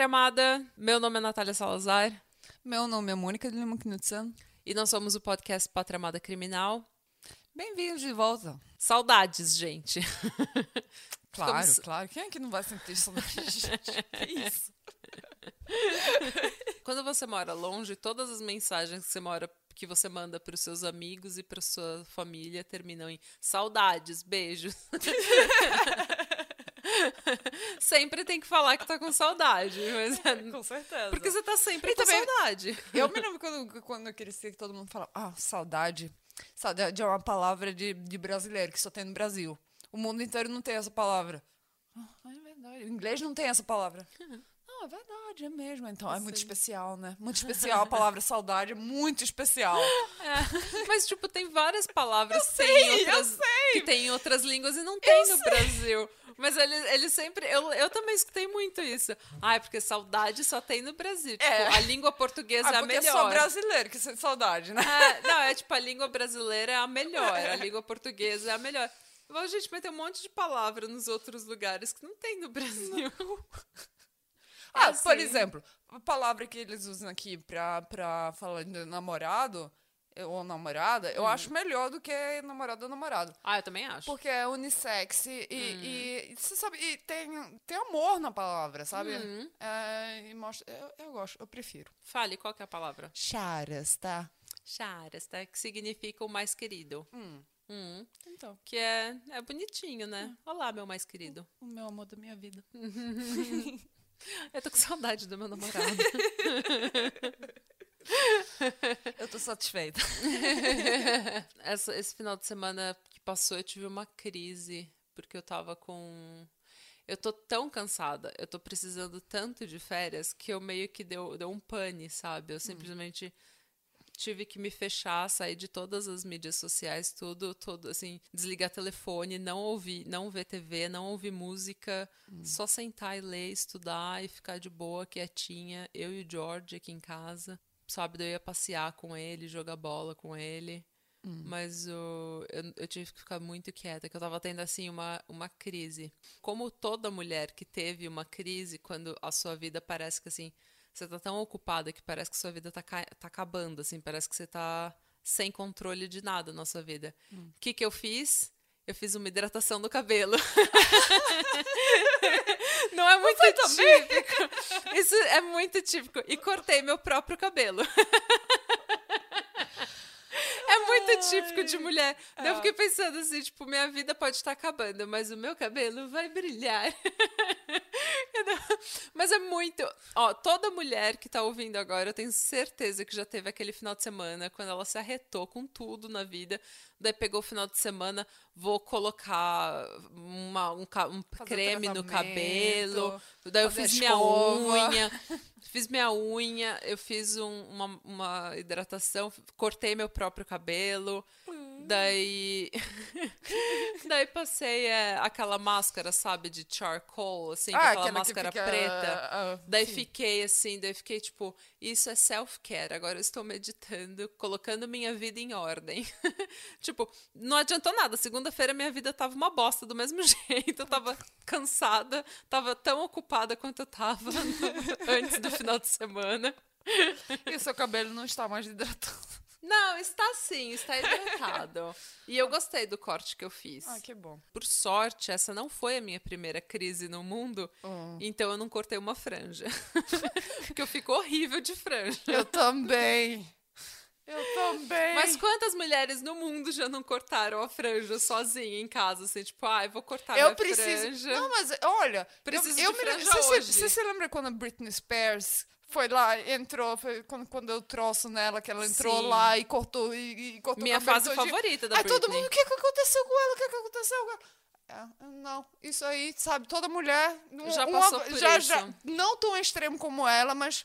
Pátria amada! Meu nome é Natália Salazar Meu nome é Mônica de Lima Knudsen. e nós somos o podcast Pátria Amada Criminal. Bem-vindos de volta. Saudades, gente! Claro, claro. Quem é que não vai sentir saudade, gente? Que isso? Quando você mora longe, todas as mensagens que você, mora, que você manda para os seus amigos e para sua família terminam em saudades, beijos. sempre tem que falar que tá com saudade, mas é- Com certeza. porque você tá sempre E com também- saudade. Eu me lembro quando, quando eu cresci que todo mundo falava, ah, saudade. Saudade é uma palavra de, de brasileiro que só tem no Brasil. O mundo inteiro não tem essa palavra. Ah, é verdade. O inglês não tem essa palavra. Não, é verdade, é mesmo. Então é muito especial, né? Muito especial. A palavra saudade é muito especial. É, Mas, tipo, tem várias palavras que, sei, tem em eu outras, sei. que tem em outras línguas e não tem no Brasil. Mas ele, ele sempre. Eu, eu também escutei muito isso. Ah, é porque saudade só tem no Brasil. Tipo, É. a língua portuguesa Ah, é a porque é melhor. só brasileiro que sente saudade, né? É, não, é tipo, a língua brasileira é a melhor, a língua portuguesa é a melhor. Bom, gente, mas tem um monte de palavra nos outros lugares que não tem no Brasil. Ah, assim. por exemplo, a palavra que eles usam aqui pra, pra falar de namorado eh, ou namorada, Hum. eu acho melhor do que namorado ou namorado. Ah, eu também acho. Porque é unissex e, Hum. e, você sabe, e tem, tem amor na palavra, sabe? Hum. É, mostra, eu, eu gosto, eu prefiro. Fale, qual que é a palavra? Charas, tá? Charas, tá? Que significa o mais querido. Hum. Hum. Então, Que é, é bonitinho, né? Olá, meu mais querido. o meu amor da minha vida. Eu tô com saudade do meu namorado. Eu tô satisfeita. Essa- esse final de semana que passou, eu tive uma crise, porque eu tava com. Eu tô tão cansada, eu tô precisando tanto de férias que eu meio que deu, deu um pane, sabe? Eu simplesmente tive que me fechar, sair de todas as mídias sociais, tudo, todo, assim, desligar telefone, não ouvir, não ver TV, não ouvir música, só sentar e ler, estudar e ficar de boa, quietinha, eu e o George aqui em casa. Sábado eu ia passear com ele, jogar bola com ele. Mas o- eu, eu tive que ficar muito quieta, que eu tava tendo assim uma, uma crise. Como toda mulher que teve uma crise quando a sua vida parece que assim, você tá tão ocupada que parece que sua vida tá, tá acabando, assim, parece que você tá sem controle de nada na sua vida. O que que eu fiz? Eu fiz uma hidratação do cabelo. Não é muito típico. Isso é muito típico. E cortei meu próprio cabelo. É muito típico de mulher. Daí Eu fiquei pensando assim, tipo, minha vida pode estar acabando, mas o meu cabelo vai brilhar. mas é muito. Ó, toda mulher que tá ouvindo agora, eu tenho certeza que já teve aquele final de semana quando ela se arretou com tudo na vida. Daí pegou o final de semana, vou colocar uma, um, um creme no cabelo. Daí eu fiz minha unha. Fiz minha unha, eu fiz um- uma, uma hidratação, cortei meu próprio cabelo. Hum. Daí. daí passei é, aquela máscara, sabe, de charcoal, assim, Ah, aquela que máscara fica, preta. ah, daí sim. fiquei assim, daí fiquei tipo, isso é self-care. Agora eu estou meditando, colocando minha vida em ordem. tipo, não adiantou nada. Segunda-feira minha vida tava uma bosta do mesmo jeito. Eu tava cansada, tava tão ocupada quanto eu tava no- antes do final de semana. E o seu cabelo não está mais hidratado. Não, está sim, está hidratado. E eu gostei do corte que eu fiz. Ah, que bom. Por sorte, essa não foi a minha primeira crise no mundo, Hum. então eu não cortei uma franja. Porque eu fico horrível de franja. Eu também. Eu também. Mas quantas mulheres no mundo já não cortaram a franja sozinha em casa, assim, tipo, ai, vou cortar eu minha preciso. franja. Não, mas olha. Preciso eu, eu de me lembro- franja você. Você se lembra quando a Britney Spears foi lá, entrou, foi quando, quando eu trouxe nela, que ela entrou Sim. lá e cortou e, e cortou Minha fase favorita da Aí todo Britney. mundo, o que, que aconteceu com ela? O que, que aconteceu com ela? É, não, isso aí, sabe, toda mulher Já uma- passou por já, isso. já- não tão extremo como ela, mas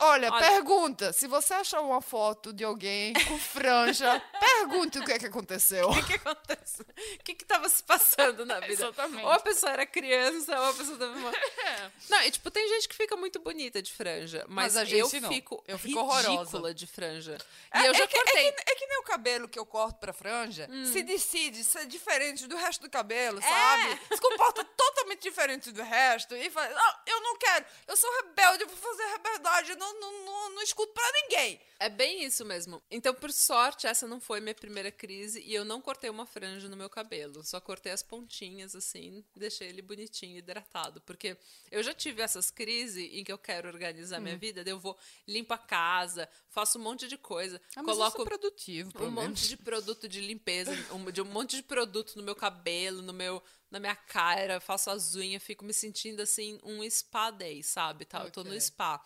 Olha, Olha- pergunta. Se você achar uma foto de alguém com franja, pergunte o que é que aconteceu. O que, que aconteceu? O que que tava se passando na vida? Exatamente. Ou a pessoa era criança, ou a pessoa tava... Uma... Não, e tipo, tem gente que fica muito bonita de franja, mas, Mas a eu gente não. fico Eu fico horrorosa. de franja. É- e eu já é que, cortei. É que, é que nem o cabelo que eu corto pra franja Hum. se decide ser diferente do resto do cabelo, É. sabe? Se comporta totalmente diferente do resto e fala, não, eu não quero. Eu sou rebelde, eu vou fazer reberdade, eu não, não, não, não escuto pra ninguém. É bem isso mesmo. Então, por sorte, essa não foi minha primeira crise e eu não cortei uma franja no meu cabelo. Só cortei as pontinhas, assim, deixei ele bonitinho, hidratado. Porque eu já tive essas crises em que eu quero organizar minha vida, daí eu vou, limpo a casa, faço um monte de coisa, Ah, mas coloco produtivo, um monte de produto de limpeza, um, de um monte de produto no meu cabelo, no meu, na minha cara, faço as unhas, fico me sentindo assim um spa day, sabe? Tá? Eu tô no spa.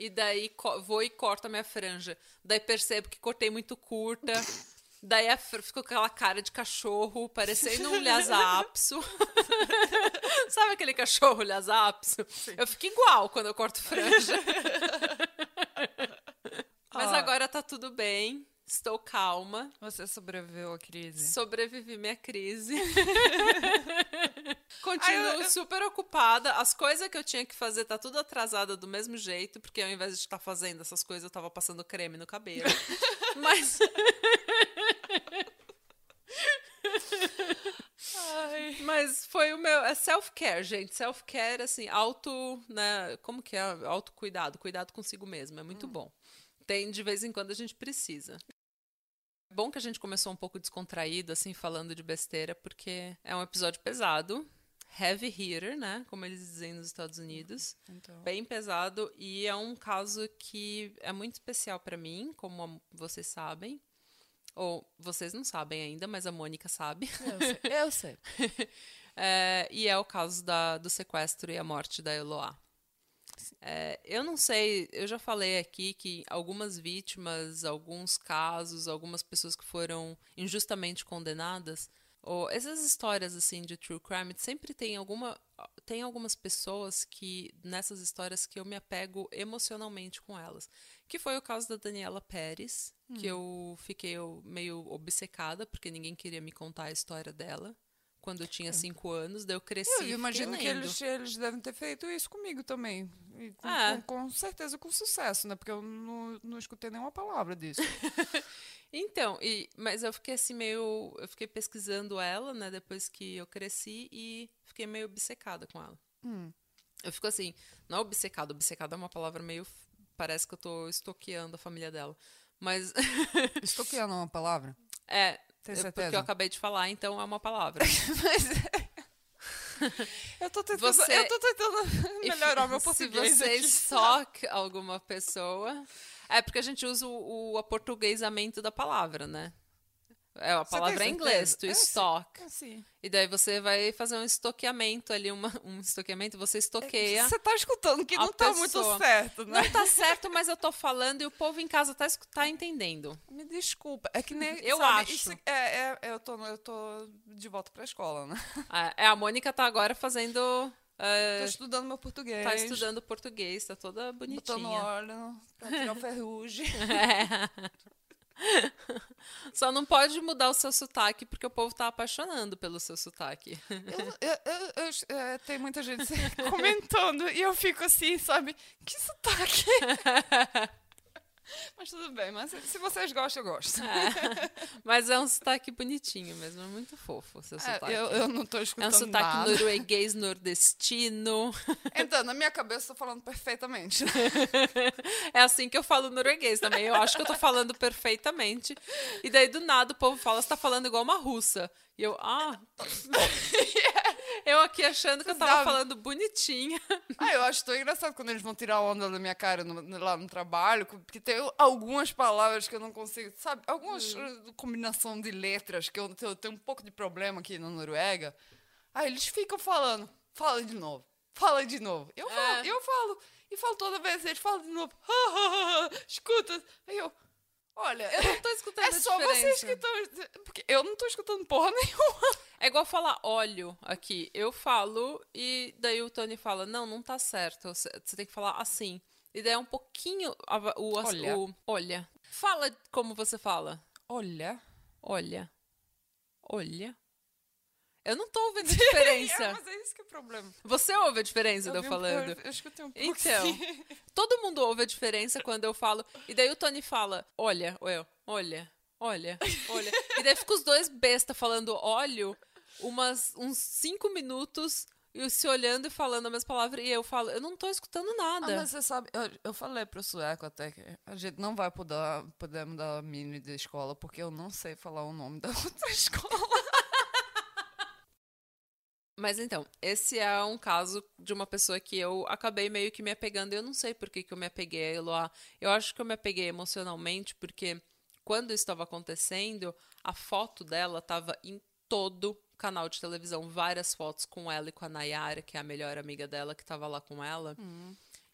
E daí vou e corto a minha franja. Daí percebo que cortei muito curta. Daí a ficou com aquela cara de cachorro, parecendo um lhasapso. Sabe aquele cachorro lhasapso? Eu fico igual quando eu corto franja. Mas Ah. agora tá tudo bem. Estou calma. Você sobreviveu à crise. Sobrevivi minha crise. Continuo Ah, eu- super ocupada. As coisas que eu tinha que fazer tá tudo atrasada do mesmo jeito, porque ao invés de estar fazendo essas coisas, eu tava passando creme no cabelo. Mas Ai. Mas foi o meu. É self-care, gente. Self-care, assim, auto. Né, como que é? Autocuidado. Cuidado consigo mesmo. É muito bom. Tem, de vez em quando, a gente precisa. Bom que a gente começou um pouco descontraído, assim, falando de besteira, porque é um episódio pesado. Heavy hitter, né? Como eles dizem nos Estados Unidos. Então. Bem pesado. E é um caso que é muito especial pra mim, como vocês sabem. Ou vocês não sabem ainda, mas a Mônica sabe. Eu sei. Eu sei. É, e é o caso da- do sequestro e a morte da Eloá. É, eu não sei, eu já falei aqui que algumas vítimas, alguns casos, algumas pessoas que foram injustamente condenadas, ou essas histórias assim de true crime, sempre tem alguma tem algumas pessoas que nessas histórias que eu me apego emocionalmente com elas. Que foi o caso da Daniela Pérez, que eu fiquei meio obcecada porque ninguém queria me contar a história dela quando eu tinha cinco anos, daí eu cresci. Eu imagino que eles, eles devem ter feito isso comigo também. E com, Ah. com- com certeza com sucesso, né? Porque eu não, não escutei nenhuma palavra disso. Então, e, mas eu fiquei assim meio. Eu fiquei pesquisando ela, né, depois que eu cresci e fiquei meio obcecada com ela. Hum. Eu fico assim, não é obcecada, obcecada é uma palavra meio. Parece que eu tô estoqueando a família dela. Mas Estoqueando uma palavra? é. Tem é porque certeza? eu acabei de falar, então é uma palavra. Eu tô tentando, Você- eu tô tentando melhorar meu Se português. você aqui. alguma pessoa. É porque a gente usa o, o aportuguesamento da palavra, né? É, a palavra é em inglês, certeza? to É. É assim. E daí você vai fazer um estoqueamento ali, uma, um estoqueamento, você estoqueia. Você tá escutando que não tá pessoa. muito certo, né? Não tá certo, mas eu tô falando e o povo em casa tá, tá entendendo. Me desculpa. É que nem. Eu sabe, acho. isso- é, é- eu, tô, eu tô de volta pra escola, né? É, a Mônica tá agora fazendo. é, Tô estudando meu português. tá estudando português, tá toda Botando bonitinha. óleo pra tirar o ferrugem. Só não pode mudar o seu sotaque, porque o povo tá apaixonando pelo seu sotaque. Eu, eu, eu- eu- é, tem muita gente comentando e eu fico assim, sabe? Que sotaque! mas tudo bem, mas se vocês gostam, eu gosto. É. Mas é um sotaque bonitinho mesmo, é muito fofo seu É, sotaque. eu, eu não tô É um escutando sotaque nada. norueguês nordestino. Então, na minha cabeça, eu tô falando perfeitamente. É assim que eu falo norueguês também. Eu acho que eu tô falando perfeitamente. E daí, do nada, o povo fala, você tá falando igual uma russa. E eu, ah. eu aqui achando que eu tava falando bonitinha. Ah, eu acho tão engraçado quando eles vão tirar onda da minha cara no- lá no trabalho, porque tem algumas palavras que eu não consigo, sabe? Algumas uh, combinação de letras que eu, eu tenho um pouco de problema aqui na Noruega. Aí eles ficam falando, fala de novo, fala de novo. Eu falo, É. eu falo, e falo toda vez, eles falam de novo, escuta. Aí eu, olha, Eu não tô escutando é só vocês diferença. que estão. Porque eu não tô escutando porra nenhuma. É igual falar óleo aqui. Eu falo e daí o Tony fala, não, não tá certo. Você tem que falar assim. E daí é um pouquinho o, Olha. o olha. Fala como você fala. Olha. Olha. Olha. Eu não tô ouvindo a É, diferença. mas é isso que é o problema. Você ouve a diferença de eu vi um- falando? Eu, eu escutei um pouco. Então, todo mundo ouve a diferença quando eu falo. E daí o Tony fala, olha, ou eu, olha, olha, olha. E daí fica os dois besta falando óleo umas, uns cinco minutos e se olhando e falando a mesma palavra, e eu falo, eu não tô escutando Ah, nada. mas você sabe, eu, eu falei pro sueco até que a gente não vai poder, poder mudar a mini de escola, porque eu não sei falar o nome da outra escola. Mas então, esse é um caso de uma pessoa que eu acabei meio que me apegando. Eu não sei por que, que eu me apeguei a Eloá. Eu acho que eu me apeguei emocionalmente porque quando isso estava acontecendo, a foto dela estava em todo canal de televisão. Várias fotos com ela e com a Nayara, que é a melhor amiga dela, que estava lá com ela.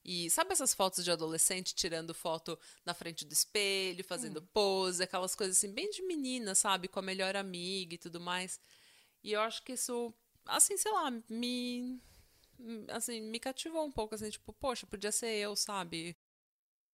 E sabe essas fotos de adolescente tirando foto na frente do espelho, fazendo pose, aquelas coisas assim, bem de menina, sabe? Com a melhor amiga e tudo mais. E eu acho que isso, assim, sei lá, me. Assim, me cativou um pouco, assim, tipo, poxa, podia ser eu, sabe?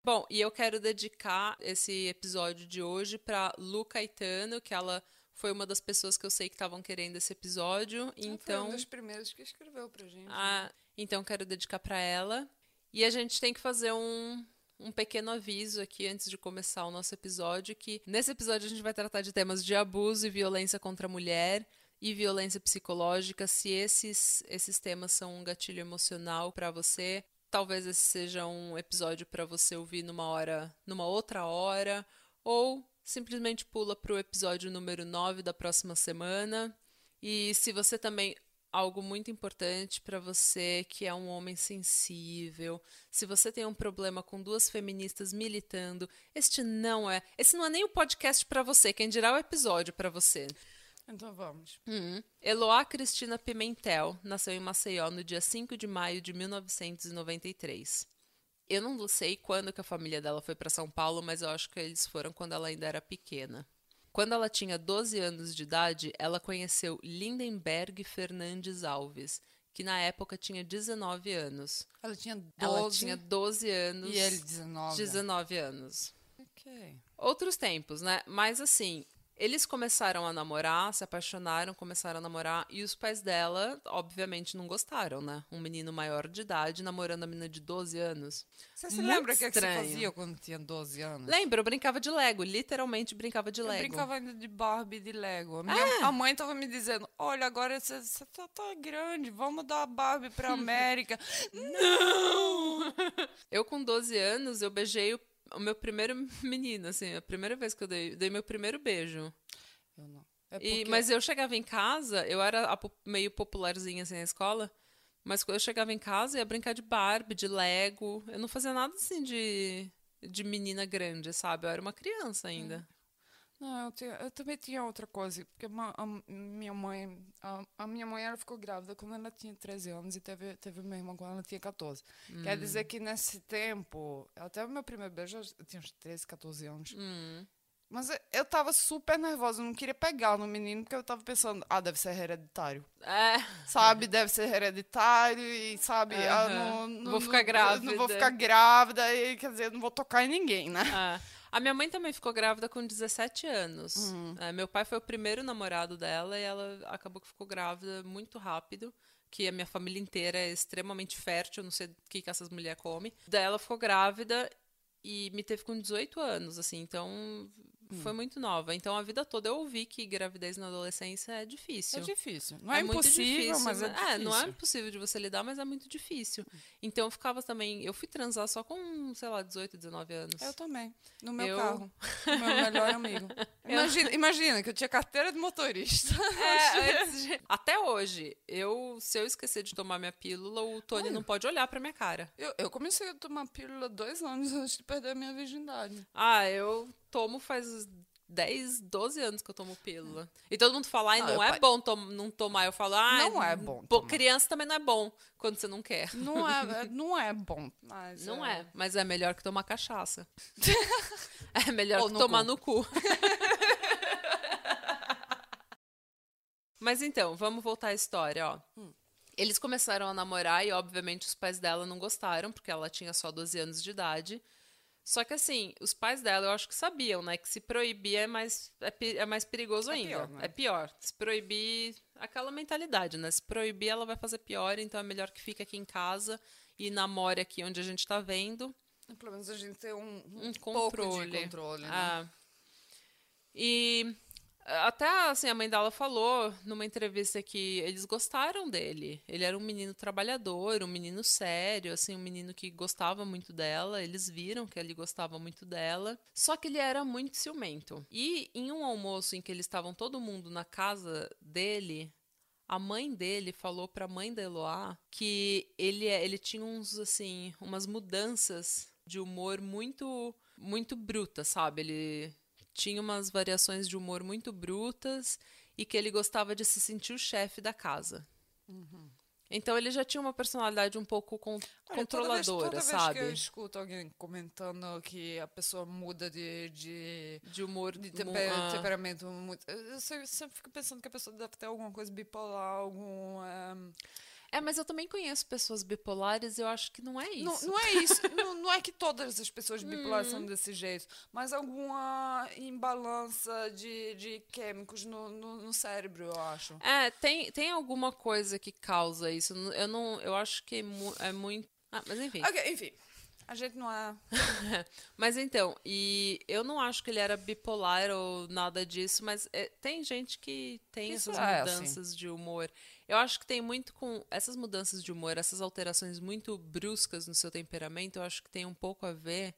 Bom, e eu quero dedicar esse episódio de hoje pra Lu Caetano, que ela foi uma das pessoas que eu sei que estavam querendo esse episódio. Foi Então. um dos primeiros que escreveu pra gente. Ah, então quero dedicar para ela. E a gente tem que fazer um, um pequeno aviso aqui antes de começar o nosso episódio, que nesse episódio a gente vai tratar de temas de abuso e violência contra a mulher e violência psicológica. Se esses, esses temas são um gatilho emocional para você, talvez esse seja um episódio para você ouvir numa hora, numa outra hora, ou simplesmente pula para o episódio número 9 da próxima semana. E se você também algo muito importante para você que é um homem sensível, se você tem um problema com duas feministas militando, este não é, esse não é nem o podcast para você, quem dirá o episódio para você. Então vamos. Uhum. Eloá Cristina Pimentel nasceu em Maceió no dia 5 de maio de 1993. Eu não sei quando que a família dela foi para São Paulo, mas eu acho que eles foram quando ela ainda era pequena. Quando ela tinha 12 anos de idade, ela conheceu Lindenberg Fernandes Alves, que na época tinha 19 anos. Ela tinha 12 Ela tinha 12 anos. e ele 19. 19 anos. Ok. Outros tempos, né? Mas assim, eles começaram a namorar, se apaixonaram, começaram a namorar, e os pais dela, obviamente, não gostaram, né? Um menino maior de idade namorando a menina de 12 anos. Você se Muito lembra o que, é que você fazia quando tinha 12 anos? Lembra, eu brincava de Lego, literalmente brincava de Eu Lego. brincava ainda de Barbie e de Lego. A, minha, a mãe tava me dizendo: olha, agora você, você tá, tá grande, vamos dar a Barbie pra América. Não! Eu, com 12 anos, eu beijei o, o meu primeiro menino, assim, a primeira vez que eu dei, dei meu primeiro beijo. Eu não. É E- porque- mas eu chegava em casa, eu era meio popularzinha assim na escola, mas quando eu chegava em casa ia brincar de Barbie, de Lego. Eu não fazia nada assim de, de menina grande, sabe? Eu era uma criança ainda. Não, eu, tinha- eu também tinha outra coisa, porque a, minha mãe, a, a minha mãe ela ficou grávida quando ela tinha 13 anos e teve, teve minha irmã quando ela tinha 14. Quer dizer que nesse tempo, até o meu primeiro beijo, eu tinha uns 13, 14 anos. Hum. Mas eu, tava super nervosa, eu não queria pegar no menino, porque eu tava pensando, ah, deve ser hereditário. É, Sabe, deve ser hereditário e, sabe, ah, não, Não vou ficar grávida. Não vou ficar grávida e, quer dizer, não vou tocar em ninguém, né? é. A minha mãe também ficou grávida com 17 anos. É, meu pai foi o primeiro namorado dela e ela acabou que ficou grávida muito rápido. Que a minha família inteira é extremamente fértil, eu não sei o que, que essas mulheres comem. Daí ela ficou grávida e me teve com 18 anos, assim, então foi muito nova. Então a vida toda eu ouvi que gravidez na adolescência é difícil. É difícil. Não é, muito impossível, difícil, mas é difícil. não é impossível de você lidar, mas é muito difícil. Então eu ficava também. Eu fui transar só com, sei lá, 18, 19 anos. Eu também, no meu Eu- carro. Meu melhor amigo. Imagina, imagina que eu tinha carteira de motorista. É, de- Até hoje, eu, se eu esquecer de tomar minha pílula, o Tony não pode olhar pra minha cara. Eu, eu comecei a tomar pílula dois anos antes de perder a minha virgindade. Ah, eu tomo faz 10, 12 anos que eu tomo pílula. E todo mundo fala, ai, Não, não, é bom tom- não tomar. Eu falo, ah, Não é bom tomar. criança também não é bom quando você não quer. Não é, não é bom. Mas Não é, mas é melhor que tomar cachaça. é melhor Ou que no tomar cu. no cu. mas então, vamos voltar à história, ó. Eles começaram a namorar e, obviamente, os pais dela não gostaram, porque ela tinha só 12 anos de idade. Só que, assim, os pais dela, eu acho que sabiam, né? Que se proibir é mais, é, é mais perigoso É ainda. pior, né? É pior. Se proibir, aquela mentalidade, né? Se proibir, ela vai fazer pior, então é melhor que fique aqui em casa e namore aqui onde a gente tá vendo. Pelo menos a gente tem um, Um pouco controle. controle, né? Ah. E Até assim, a mãe dela falou numa entrevista que eles gostaram dele. Ele era um menino trabalhador, um menino sério, assim, um menino que gostava muito dela. Eles viram que ele gostava muito dela. Só que ele era muito ciumento. E em um almoço em que eles estavam todo mundo na casa dele, a mãe dele falou para a mãe da Eloá que ele, ele tinha uns assim, umas mudanças de humor muito muito brutas, sabe? Ele tinha umas variações de humor muito brutas e que ele gostava de se sentir o chefe da casa. Uhum. Então ele já tinha uma personalidade um pouco con Olha, controladora, toda vez, toda sabe? Vez que eu escuto alguém comentando que a pessoa muda de de, de humor, de temper ah. temperamento, muito, eu sempre fico pensando que a pessoa deve ter alguma coisa bipolar, algum um, é, mas eu também conheço pessoas bipolares e eu acho que não é isso. Não, não é isso. não, não, é que todas as pessoas bipolares são hum. desse jeito, mas alguma imbalança de, de químicos no, no, no, cérebro, eu acho. É, tem, tem alguma coisa que causa isso. Eu não. Eu acho que é muito. Ah, mas enfim. Ok, enfim. A gente não é. mas então, e eu não acho que ele era bipolar ou nada disso, mas é, tem gente que tem Isso essas é, mudanças assim. de humor. Eu acho que tem muito com essas mudanças de humor, essas alterações muito bruscas no seu temperamento, eu acho que tem um pouco a ver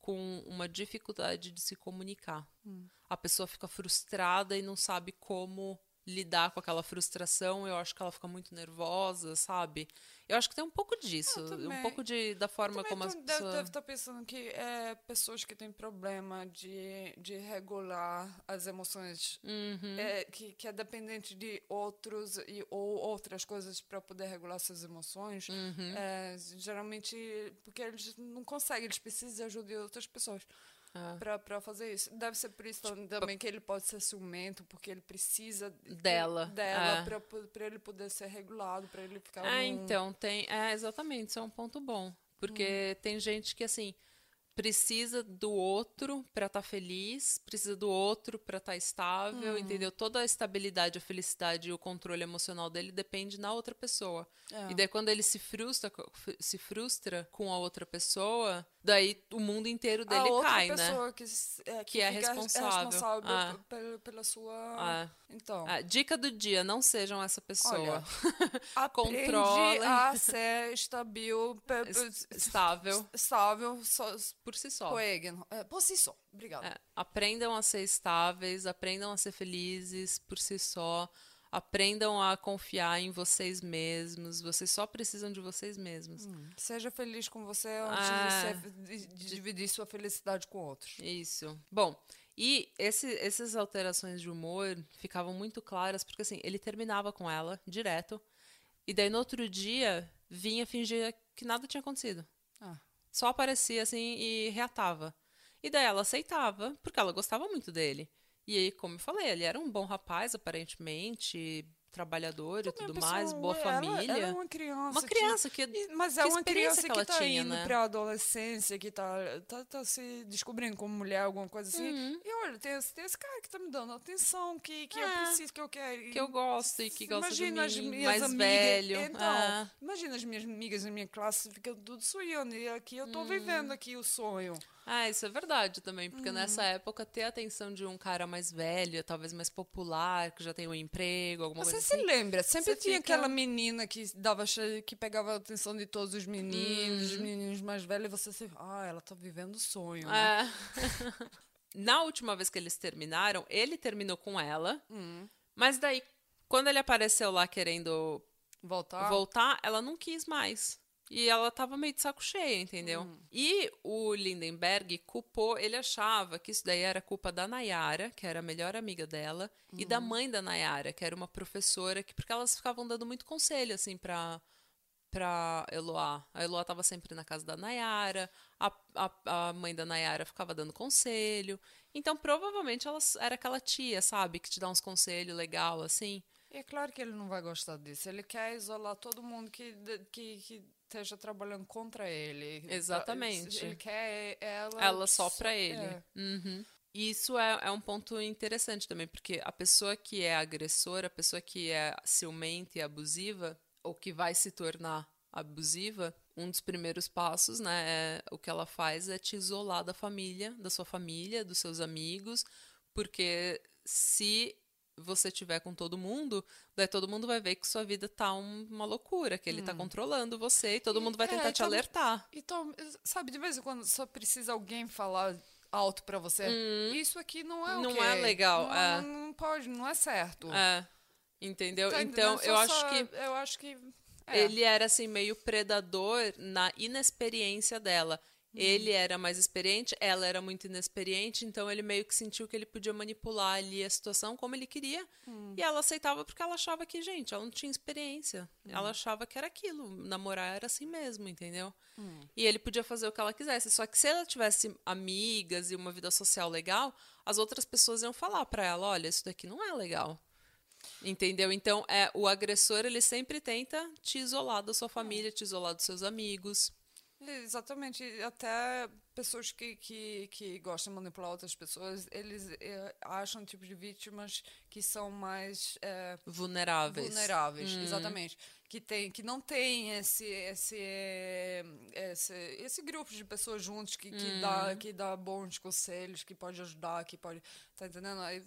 com uma dificuldade de se comunicar. Hum. A pessoa fica frustrada e não sabe como lidar com aquela frustração. Eu acho que ela fica muito nervosa, sabe? Eu acho que tem um pouco disso, um pouco de, da forma como as pessoas... Deve, deve estar pensando que é pessoas que têm problema de, de regular as emoções, uhum. é, que, que é dependente de outros e, ou outras coisas para poder regular suas emoções, uhum. é, geralmente porque eles não conseguem, eles precisam de ajuda de outras pessoas. Ah. Pra, pra fazer isso. Deve ser por isso tipo, também que ele pode ser ciumento, porque ele precisa dela, dela ah. pra, pra ele poder ser regulado, pra ele ficar. É, num... então, tem. É, exatamente, isso é um ponto bom. Porque hum. tem gente que, assim, precisa do outro para estar tá feliz, precisa do outro para estar tá estável, uhum. entendeu? Toda a estabilidade, a felicidade e o controle emocional dele depende na outra pessoa. É. E daí quando ele se frustra, se frustra com a outra pessoa, daí o mundo inteiro dele a cai, né? pessoa que, é, que, que é responsável, é responsável ah. pela, pela, sua. Ah. Então. Ah, dica do dia: não sejam essa pessoa. Controle. a ser estabil, estável, estável só, por si só. É, por si só. Obrigada. É, aprendam a ser estáveis, aprendam a ser felizes por si só. Aprendam a confiar em vocês mesmos. Vocês só precisam de vocês mesmos. Hum, seja feliz com você antes ah, de, de, de, dividir sua felicidade com outros. Isso. Bom, e esse, essas alterações de humor ficavam muito claras porque assim ele terminava com ela direto e daí no outro dia vinha fingir que nada tinha acontecido. Ah. Só aparecia assim e reatava. E daí ela aceitava porque ela gostava muito dele. E aí, como eu falei, ele era um bom rapaz, aparentemente, trabalhador e tudo mais, boa ela, família. Ela é uma criança. Uma criança que, que Mas é uma criança que, que tá tinha, indo né? pra adolescência, que tá, tá, tá, se descobrindo como mulher, alguma coisa assim. Uhum. E olha, tem, tem esse cara que tá me dando atenção, que, que é. eu preciso, que eu quero. Que eu gosto e que gosta de mim, as minhas mais amigas, velho. Então, ah. imagina as minhas amigas na minha classe ficando tudo sonhando. E aqui eu tô hum. vivendo aqui o sonho. Ah, isso é verdade também, porque uhum. nessa época ter a atenção de um cara mais velho, talvez mais popular, que já tem um emprego, alguma Você coisa assim. Você se lembra? Sempre Você tinha fica... aquela menina que dava que pegava a atenção de todos os meninos, uhum. os meninos mais velhos, e você se, ah, ela tá vivendo o sonho, né? É. Na última vez que eles terminaram, ele terminou com ela, uhum. mas daí quando ele apareceu lá querendo voltar, voltar, ela não quis mais. E ela tava meio de saco cheio, entendeu? Hum. E o Lindenberg culpou, ele achava que isso daí era culpa da Nayara, que era a melhor amiga dela, e da uhum. mãe da Nayara, que era uma professora, que porque elas ficavam dando muito conselho, assim, pra, pra Eloá. A Eloá tava sempre na casa da Nayara, a, a, a mãe da Nayara ficava dando conselho. Então, provavelmente, ela era aquela tia, sabe? Que te dá uns conselhos legal, assim. E é claro que ele não vai gostar disso. Ele quer isolar todo mundo que, que, que esteja trabalhando contra ele. Exatamente. Ele quer ela. Ela só pra ele. É. Uhum. Isso é, é um ponto interessante também, porque a pessoa que é agressora, a pessoa que é ciumenta e abusiva, ou que vai se tornar abusiva, um dos primeiros passos, né, é, o que ela faz é te isolar da família, da sua família, dos seus amigos, porque se você tiver com todo mundo, daí todo mundo vai ver que sua vida tá um- uma loucura, que ele tá controlando você e todo E- mundo vai é, tentar te então- alertar. Então, sabe, de vez em quando só precisa alguém falar alto pra você. Isso aqui não é Hum. Não ok. é legal, Não, é. não, pode, não é certo. É. Entendeu? Tá então, eu Só- acho que Eu acho que. é. ele era assim meio predador na inexperiência dela. Hum. Ele era mais experiente, ela era muito inexperiente, então ele meio que sentiu que ele podia manipular ali a situação como ele queria. Hum. E ela aceitava porque ela achava que, gente, ela não tinha experiência. Hum. Ela achava que era aquilo. Namorar era assim mesmo, entendeu? Hum. E ele podia fazer o que ela quisesse. Só que se ela tivesse amigas e uma vida social legal, as outras pessoas iam falar pra ela: olha, isso daqui não é legal. Entendeu? Então, é, o agressor, ele sempre tenta te isolar da sua família, te isolar dos seus amigos. Exatamente. e Até pessoas que, que, que gostam de manipular outras pessoas, eles eh, acham tipo de vítimas que são mais eh, Vulneráveis. vulneráveis. Hum. Exatamente. Que, tem, que não tem esse, esse, esse, esse grupo de pessoas juntos que, que, Hum. dá, que dá bons conselhos, que pode ajudar, que pode. Tá entendendo? Aí,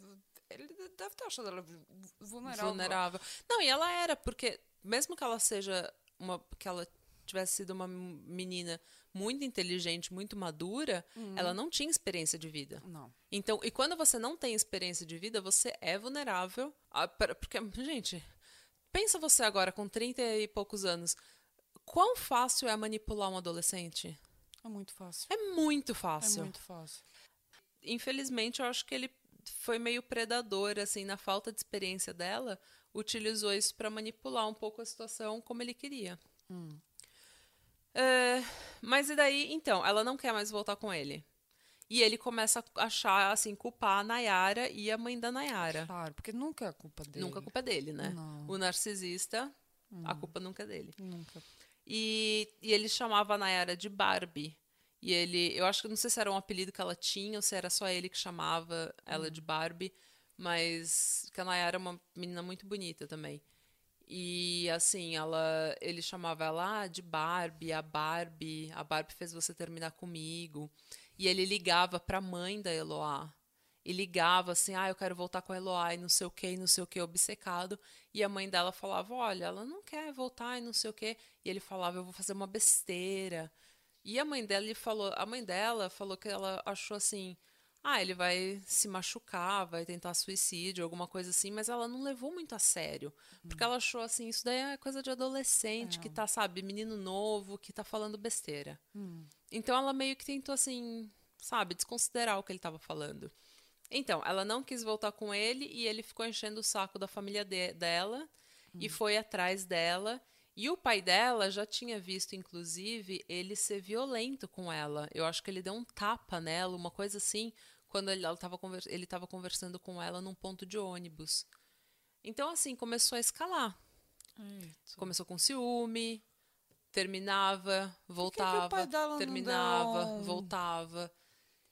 ele deve ter achado ela vu- vulnerável. vulnerável. Não, e ela era, porque mesmo que ela seja uma. que ela tivesse sido uma menina muito inteligente, muito madura, Uhum. ela não tinha experiência de vida. Não. Então, e quando você não tem experiência de vida, você é vulnerável. a- porque, gente, pensa você agora com 30 e poucos anos. Quão fácil é manipular um adolescente? É muito fácil. É muito É fácil. muito fácil. Infelizmente, eu acho que ele foi meio predador, assim, na falta de experiência dela, utilizou isso para manipular um pouco a situação como ele queria. É, mas e daí, então, ela não quer mais voltar com ele. E ele começa a achar, assim, culpar a Nayara e a mãe da Nayara. Claro, porque nunca é culpa dele. Nunca a culpa é dele, né? Não. O narcisista, a culpa nunca é dele. Nunca. E, e ele chamava a Nayara de Barbie. E ele, eu acho que não sei se era um apelido que ela tinha ou se era só ele que chamava ela de Barbie, mas que a Nayara é uma menina muito bonita também. E assim, ela, ele chamava ela ah, de Barbie, a Barbie, a Barbie fez você terminar comigo. E ele ligava pra mãe da Eloá. E ligava assim, ah, eu quero voltar com a Eloá e não sei o que, e não sei o que, obcecado. E a mãe dela falava, olha, ela não quer voltar e não sei o que. E ele falava, eu vou fazer uma besteira. E a mãe dela falou, a mãe dela falou que ela achou assim, ah, ele vai se machucar, vai tentar suicídio, alguma coisa assim, mas ela não levou muito a sério. Porque ela achou assim, isso daí é coisa de adolescente, que tá, sabe, menino novo, que tá falando besteira. Então ela meio que tentou assim, sabe, desconsiderar o que ele tava falando. Então, ela não quis voltar com ele e ele ficou enchendo o saco da família de- dela e foi atrás dela. E o pai dela já tinha visto, inclusive, ele ser violento com ela. Eu acho que ele deu um tapa nela, uma coisa assim, quando ele estava conversando com ela num ponto de ônibus. Então, assim, começou a escalar. Começou com ciúme, terminava, voltava, pai dela não terminava, um- voltava.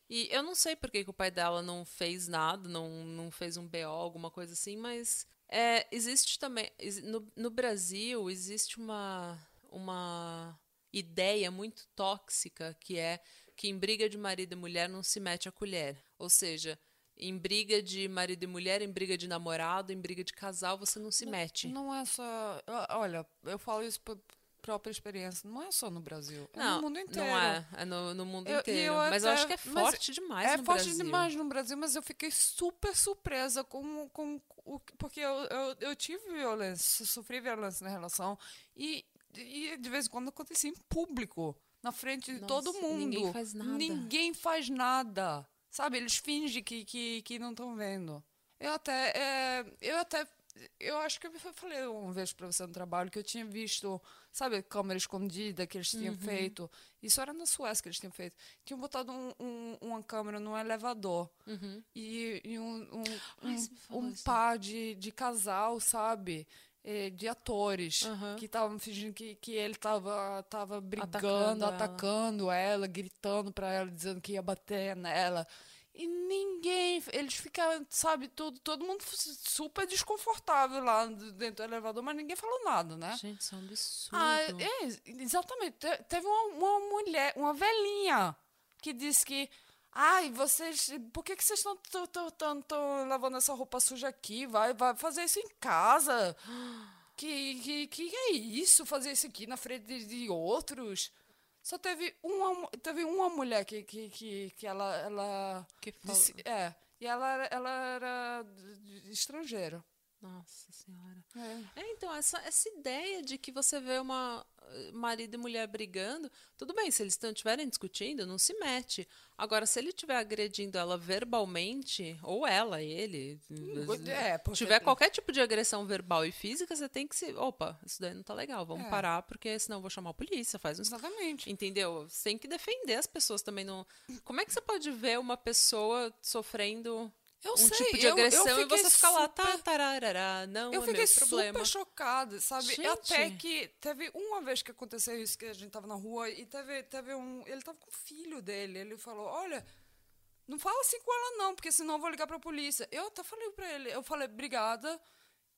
E eu não sei por que, que o pai dela não fez nada, não, não fez um BO, alguma coisa assim, mas é, existe também. No, no Brasil, existe uma, uma ideia muito tóxica que é que em briga de marido e mulher não se mete a colher. Ou seja, em briga de marido e mulher, em briga de namorado, em briga de casal, você não se mete. Não é só. Olha, eu falo isso por própria experiência. Não é só no Brasil. É Não, no mundo inteiro. não é. É no, no mundo Eu- inteiro. eu mas eu acho que é forte demais é no forte Brasil. demais no Brasil, mas eu fiquei super surpresa com, com o. Porque eu, eu, eu tive violência, sofri violência na relação. E, e de vez em quando acontecia em público, na frente de todo Nossa, mundo. ninguém faz nada. Ninguém faz nada. Sabe? Eles fingem que, que, que não estão vendo. Eu até. é, eu até. Eu acho que eu falei uma vez pra você no trabalho que eu tinha visto, sabe, câmera escondida que eles Uhum. tinham feito. Isso era na Suécia que eles tinham feito. Tinham botado um- um- uma câmera num elevador. E, e um, um, Uhum. Ai, um- um par de, de casal, sabe? Eh, De atores Aham. que estavam fingindo que, que ele tava, tava brigando, Atacando ela. atacando ela, gritando pra ela, dizendo que ia bater nela. E ninguém, eles ficaram, sabe, tudo, todo mundo super desconfortável lá dentro do elevador, mas ninguém falou nada, né? Gente, isso é um absurdo. Ah, é, exatamente. Te- Teve uma, uma mulher, uma velhinha, que disse que Ai, vocês. Por que, que vocês estão tanto lavando essa roupa suja aqui? Vai, vai fazer isso em casa. Que, que, que é isso? Fazer isso aqui na frente de, outros? Só teve uma, teve uma mulher que, que, que, que ela. ela Que disse, é. E ela, ela era estrangeira. Nossa senhora. É. é, então, essa, essa ideia de que você vê uma eh, marido e mulher brigando, tudo bem, se eles estiverem discutindo, não se mete. Agora, se ele estiver agredindo ela verbalmente, ou ela, ele, é, porque... tiver qualquer tipo de agressão verbal e física, você tem que se. Opa, isso daí não tá legal, vamos é. parar, porque senão eu vou chamar a polícia, faz um. Exatamente. Entendeu? Você tem que defender as pessoas também. Não... Como é que você pode ver uma pessoa sofrendo eu um sei, tipo de agressão eu, eu e você fica lá, tá, tararará, não eu é fiquei super chocada, sabe? Gente. Até que teve uma vez que aconteceu isso, que a gente tava na rua e teve, teve um... Ele tava com o filho dele, ele falou, olha, não fala assim com ela não, porque senão eu vou ligar pra polícia. Eu até falei pra ele, eu falei, obrigada,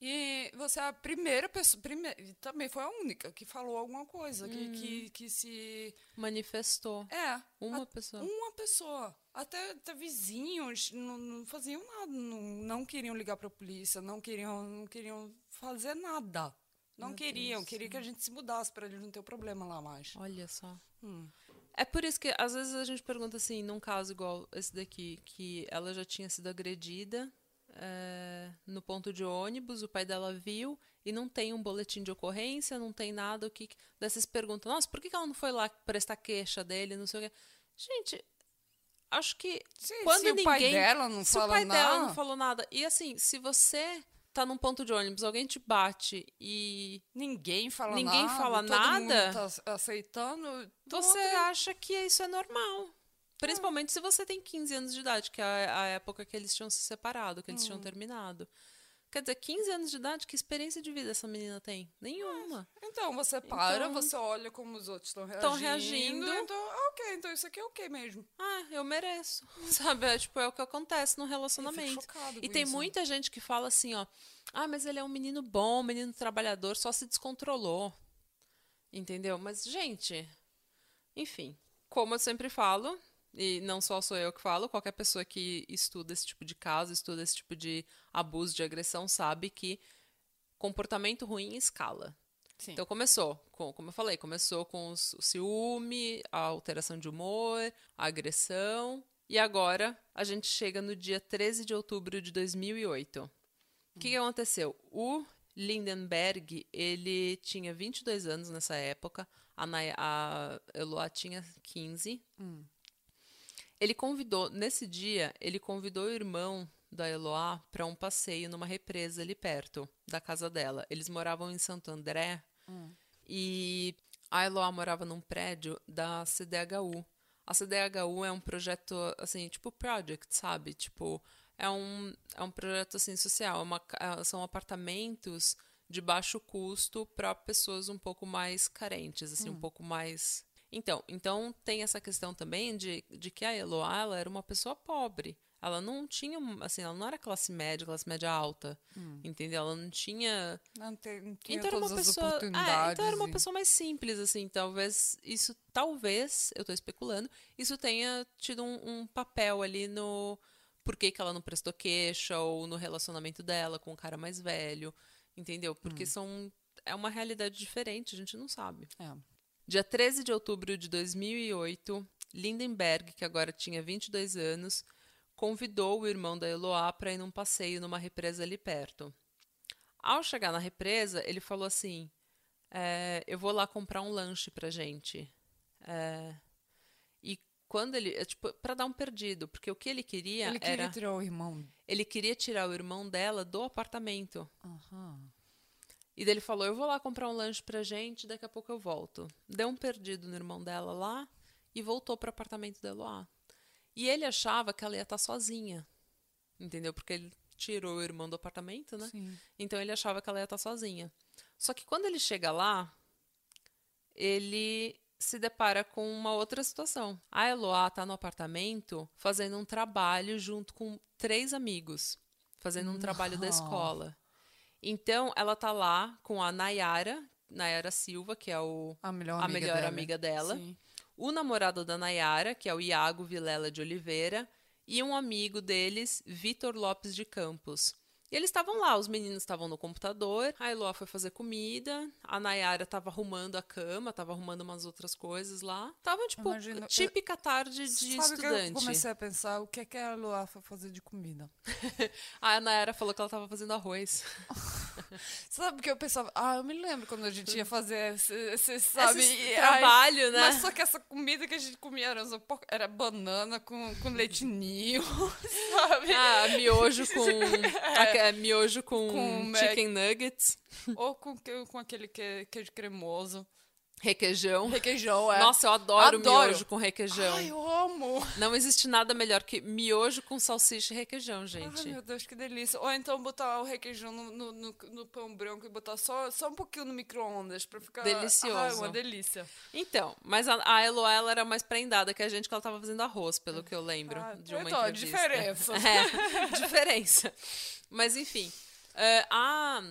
e você é a primeira pessoa, primeira, também foi a única que falou alguma coisa, que, hum. que, que se... Manifestou. É. Uma a, pessoa. Uma pessoa. Até, até vizinhos não, não faziam nada, não, não, queriam ligar para a polícia, não queriam, não queriam fazer nada. Não Meu queriam, Deus. queriam que a gente se mudasse para eles não ter o problema lá mais. Olha só. Hum. É por isso que às vezes a gente pergunta assim, num caso igual esse daqui, que ela já tinha sido agredida é, no ponto de ônibus, o pai dela viu e não tem um boletim de ocorrência, não tem nada. O que dessas perguntas, nossa, por que ela não foi lá prestar queixa dele, não sei o quê. Gente, acho que Sim, quando ninguém, o pai dela não se fala o pai nada, dela não falou nada e assim, se você tá num ponto de ônibus, alguém te bate e ninguém fala ninguém nada, fala todo nada, mundo tá aceitando, você acha que isso é normal. Principalmente se você tem 15 anos de idade, que é a época que eles tinham se separado, que eles hum. tinham terminado. Quer dizer, 15 anos de idade, que experiência de vida essa menina tem? Nenhuma. Então, você para, então, você olha como os outros estão reagindo. Estão reagindo. Então, ah, ok, então isso aqui é ok mesmo. Ah, eu mereço. Sabe? É, tipo, é o que acontece no relacionamento. e tem isso. muita gente que fala assim, ó. Ah, mas ele é um menino bom, um menino trabalhador, só se descontrolou. Entendeu? Mas, gente, enfim, como eu sempre falo, e não só sou eu que falo, qualquer pessoa que estuda esse tipo de caso, estuda esse tipo de abuso, de agressão, sabe que comportamento ruim escala. Sim. Então começou, com, como eu falei, começou com os, o ciúme, a alteração de humor, a agressão, e agora a gente chega no dia 13 de outubro de 2008. O que, que aconteceu? O Lindenberg, ele tinha 22 anos nessa época, a, a Eloá tinha 15. Hum. Ele convidou, nesse dia, ele convidou o irmão da Eloá para um passeio numa represa ali perto da casa dela. Eles moravam em Santo André hum. e a Eloá morava num prédio da CDHU. A CDHU é um projeto, assim, tipo project, sabe? Tipo, é um, é um projeto, assim, social. É uma, é, são apartamentos de baixo custo para pessoas um pouco mais carentes, assim, hum. um pouco mais então, então tem essa questão também de, de que a Eloá ela era uma pessoa pobre. Ela não tinha, assim, ela não era classe média, classe média alta, hum. entendeu? Ela não tinha... Não, tem, não tinha então era uma pessoa. É, então era uma e... pessoa mais simples, assim, talvez isso, talvez, eu estou especulando, isso tenha tido um, um papel ali no por que, que ela não prestou queixa ou no relacionamento dela com o cara mais velho, entendeu? Porque hum. são é uma realidade diferente, a gente não sabe. É. Dia 13 de outubro de 2008, Lindenberg, que agora tinha 22 anos, convidou o irmão da Eloá para ir num passeio numa represa ali perto. Ao chegar na represa, ele falou assim: é, Eu vou lá comprar um lanche pra gente. É, e quando ele. É, tipo, para dar um perdido, porque o que ele queria ele era. Queria tirar o irmão. Ele queria tirar o irmão dela do apartamento. Uhum. E daí ele falou: Eu vou lá comprar um lanche pra gente, daqui a pouco eu volto. Deu um perdido no irmão dela lá e voltou pro apartamento da Eloá. E ele achava que ela ia estar tá sozinha. Entendeu? Porque ele tirou o irmão do apartamento, né? Sim. Então ele achava que ela ia estar tá sozinha. Só que quando ele chega lá, ele se depara com uma outra situação. A Eloá tá no apartamento fazendo um trabalho junto com três amigos, fazendo um trabalho da escola. Então, ela tá lá com a Nayara, Nayara Silva, que é o, a melhor amiga, a melhor dela. amiga dela. o namorado da Nayara, que é o Iago Vilela de Oliveira, e um amigo deles, Vitor Lopes de Campos. E eles estavam lá, os meninos estavam no computador, a Eloá foi fazer comida, a Nayara tava arrumando a cama, tava arrumando umas outras coisas lá. Tava, tipo, Imagino- típica tarde de Sabe o que estudante. eu comecei a pensar? O que é que a Luá foi fazer de comida? A Nayara falou que ela tava fazendo arroz. Sabe porque eu pensava, ah, eu me lembro quando a gente ia fazer esse, esse sabe? Esse trabalho, ai, né? Mas só que essa comida que a gente comia era, era banana com, com leitinho, sabe? Ah, miojo com. aque- é, miojo com, Com Mac- chicken nuggets, Ou com, com aquele que, queijo cremoso. requeijão. Requeijão, é. Nossa, eu adoro, Adoro. miojo com requeijão. Ai, eu amo. Não existe nada melhor que miojo com salsicha e requeijão, Ai, gente. meu Deus, que delícia. Ou então botar o requeijão no, no, no- no pão branco e botar só, só um pouquinho no micro-ondas pra ficar... Delicioso. Ai, uma delícia. Então, mas a, a ela era mais prendada que a gente, que ela tava fazendo arroz, pelo que eu lembro Ah, de uma então, entrevista. diferença. É, diferença. Mas, enfim, é, a,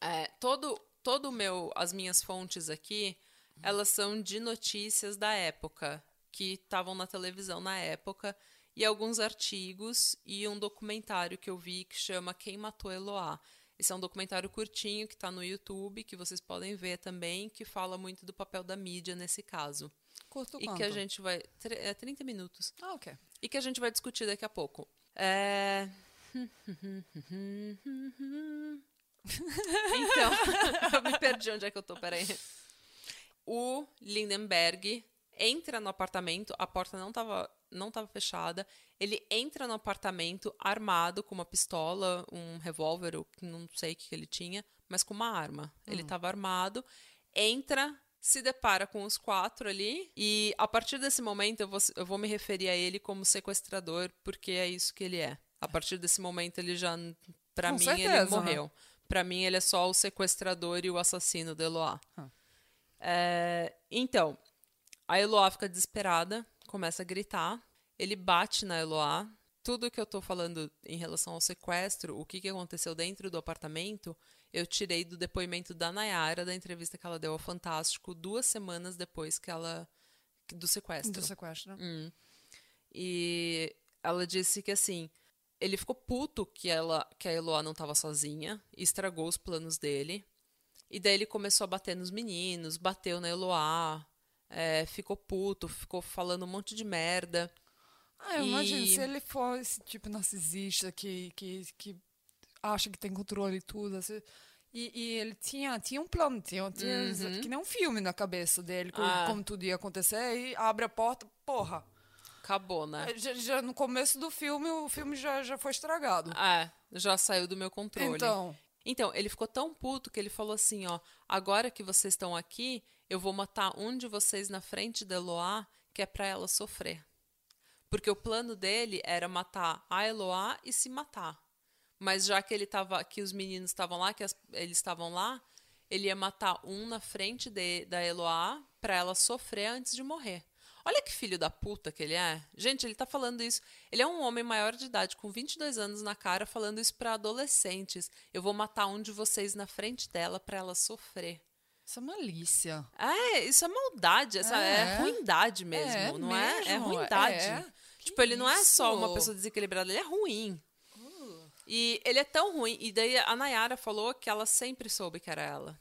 é, todo, todo o meu, as minhas fontes aqui, elas são de notícias da época, que estavam na televisão na época, e alguns artigos e um documentário que eu vi que chama Quem Matou Eloá. Esse é um documentário curtinho que está no YouTube, que vocês podem ver também, que fala muito do papel da mídia nesse caso. Curto E quanto? que a gente vai. É 30 minutos. Ah, ok. E que a gente vai discutir daqui a pouco. É. Então, eu me perdi onde é que eu tô, peraí. O Lindenberg entra no apartamento, a porta não tava, não tava fechada. Ele entra no apartamento armado com uma pistola, um revólver, não sei o que ele tinha, mas com uma arma. Ele tava armado, entra, se depara com os quatro ali, e a partir desse momento eu vou, eu vou me referir a ele como sequestrador, porque é isso que ele é. A partir desse momento ele já, pra Com mim, certeza, ele morreu. Pra mim, ele é só o sequestrador e o assassino da Eloá. Ah. É, então, a Eloá fica desesperada, começa a gritar. Ele bate na Eloá. Tudo que eu tô falando em relação ao sequestro, o que, que aconteceu dentro do apartamento, eu tirei do depoimento da Nayara, da entrevista que ela deu ao Fantástico, duas semanas depois que ela. do sequestro. Do sequestro. Hum. E ela disse que assim, ele ficou puto que ela que a Eloá não estava sozinha, e estragou os planos dele. E daí ele começou a bater nos meninos, bateu na Eloá, é, ficou puto, ficou falando um monte de merda. Ah, eu E- imagino, se ele for esse tipo narcisista que, que, que acha que tem controle e tudo, assim, e, e ele tinha, tinha um plano, tinha, tinha que nem um filme na cabeça dele, como, Uhum. Ah. como tudo ia acontecer, e abre a porta, porra. Acabou, né? Já, já no começo do filme, o filme já, já foi estragado. É, já saiu do meu controle. Então, Então, ele ficou tão puto que ele falou assim, ó, agora que vocês estão aqui, eu vou matar um de vocês na frente da Eloá, que é pra ela sofrer. Porque o plano dele era matar a Eloá e se matar. Mas já que ele tava, que os meninos estavam lá, que as- eles estavam lá, ele ia matar um na frente de- da Eloá pra ela sofrer antes de morrer. Olha que filho da puta que ele é. Gente, ele tá falando isso. Ele é um homem maior de idade, com 22 anos na cara, falando isso pra adolescentes. Eu vou matar um de vocês na frente dela pra ela sofrer. isso é malícia. É, isso é maldade, essa é, É. ruindade mesmo, É não é? É mesmo, ruindade. é. Tipo, Que ele não é só uma isso? pessoa desequilibrada, ele é ruim. E ele é tão ruim. E daí a Nayara falou que ela sempre soube que era ela.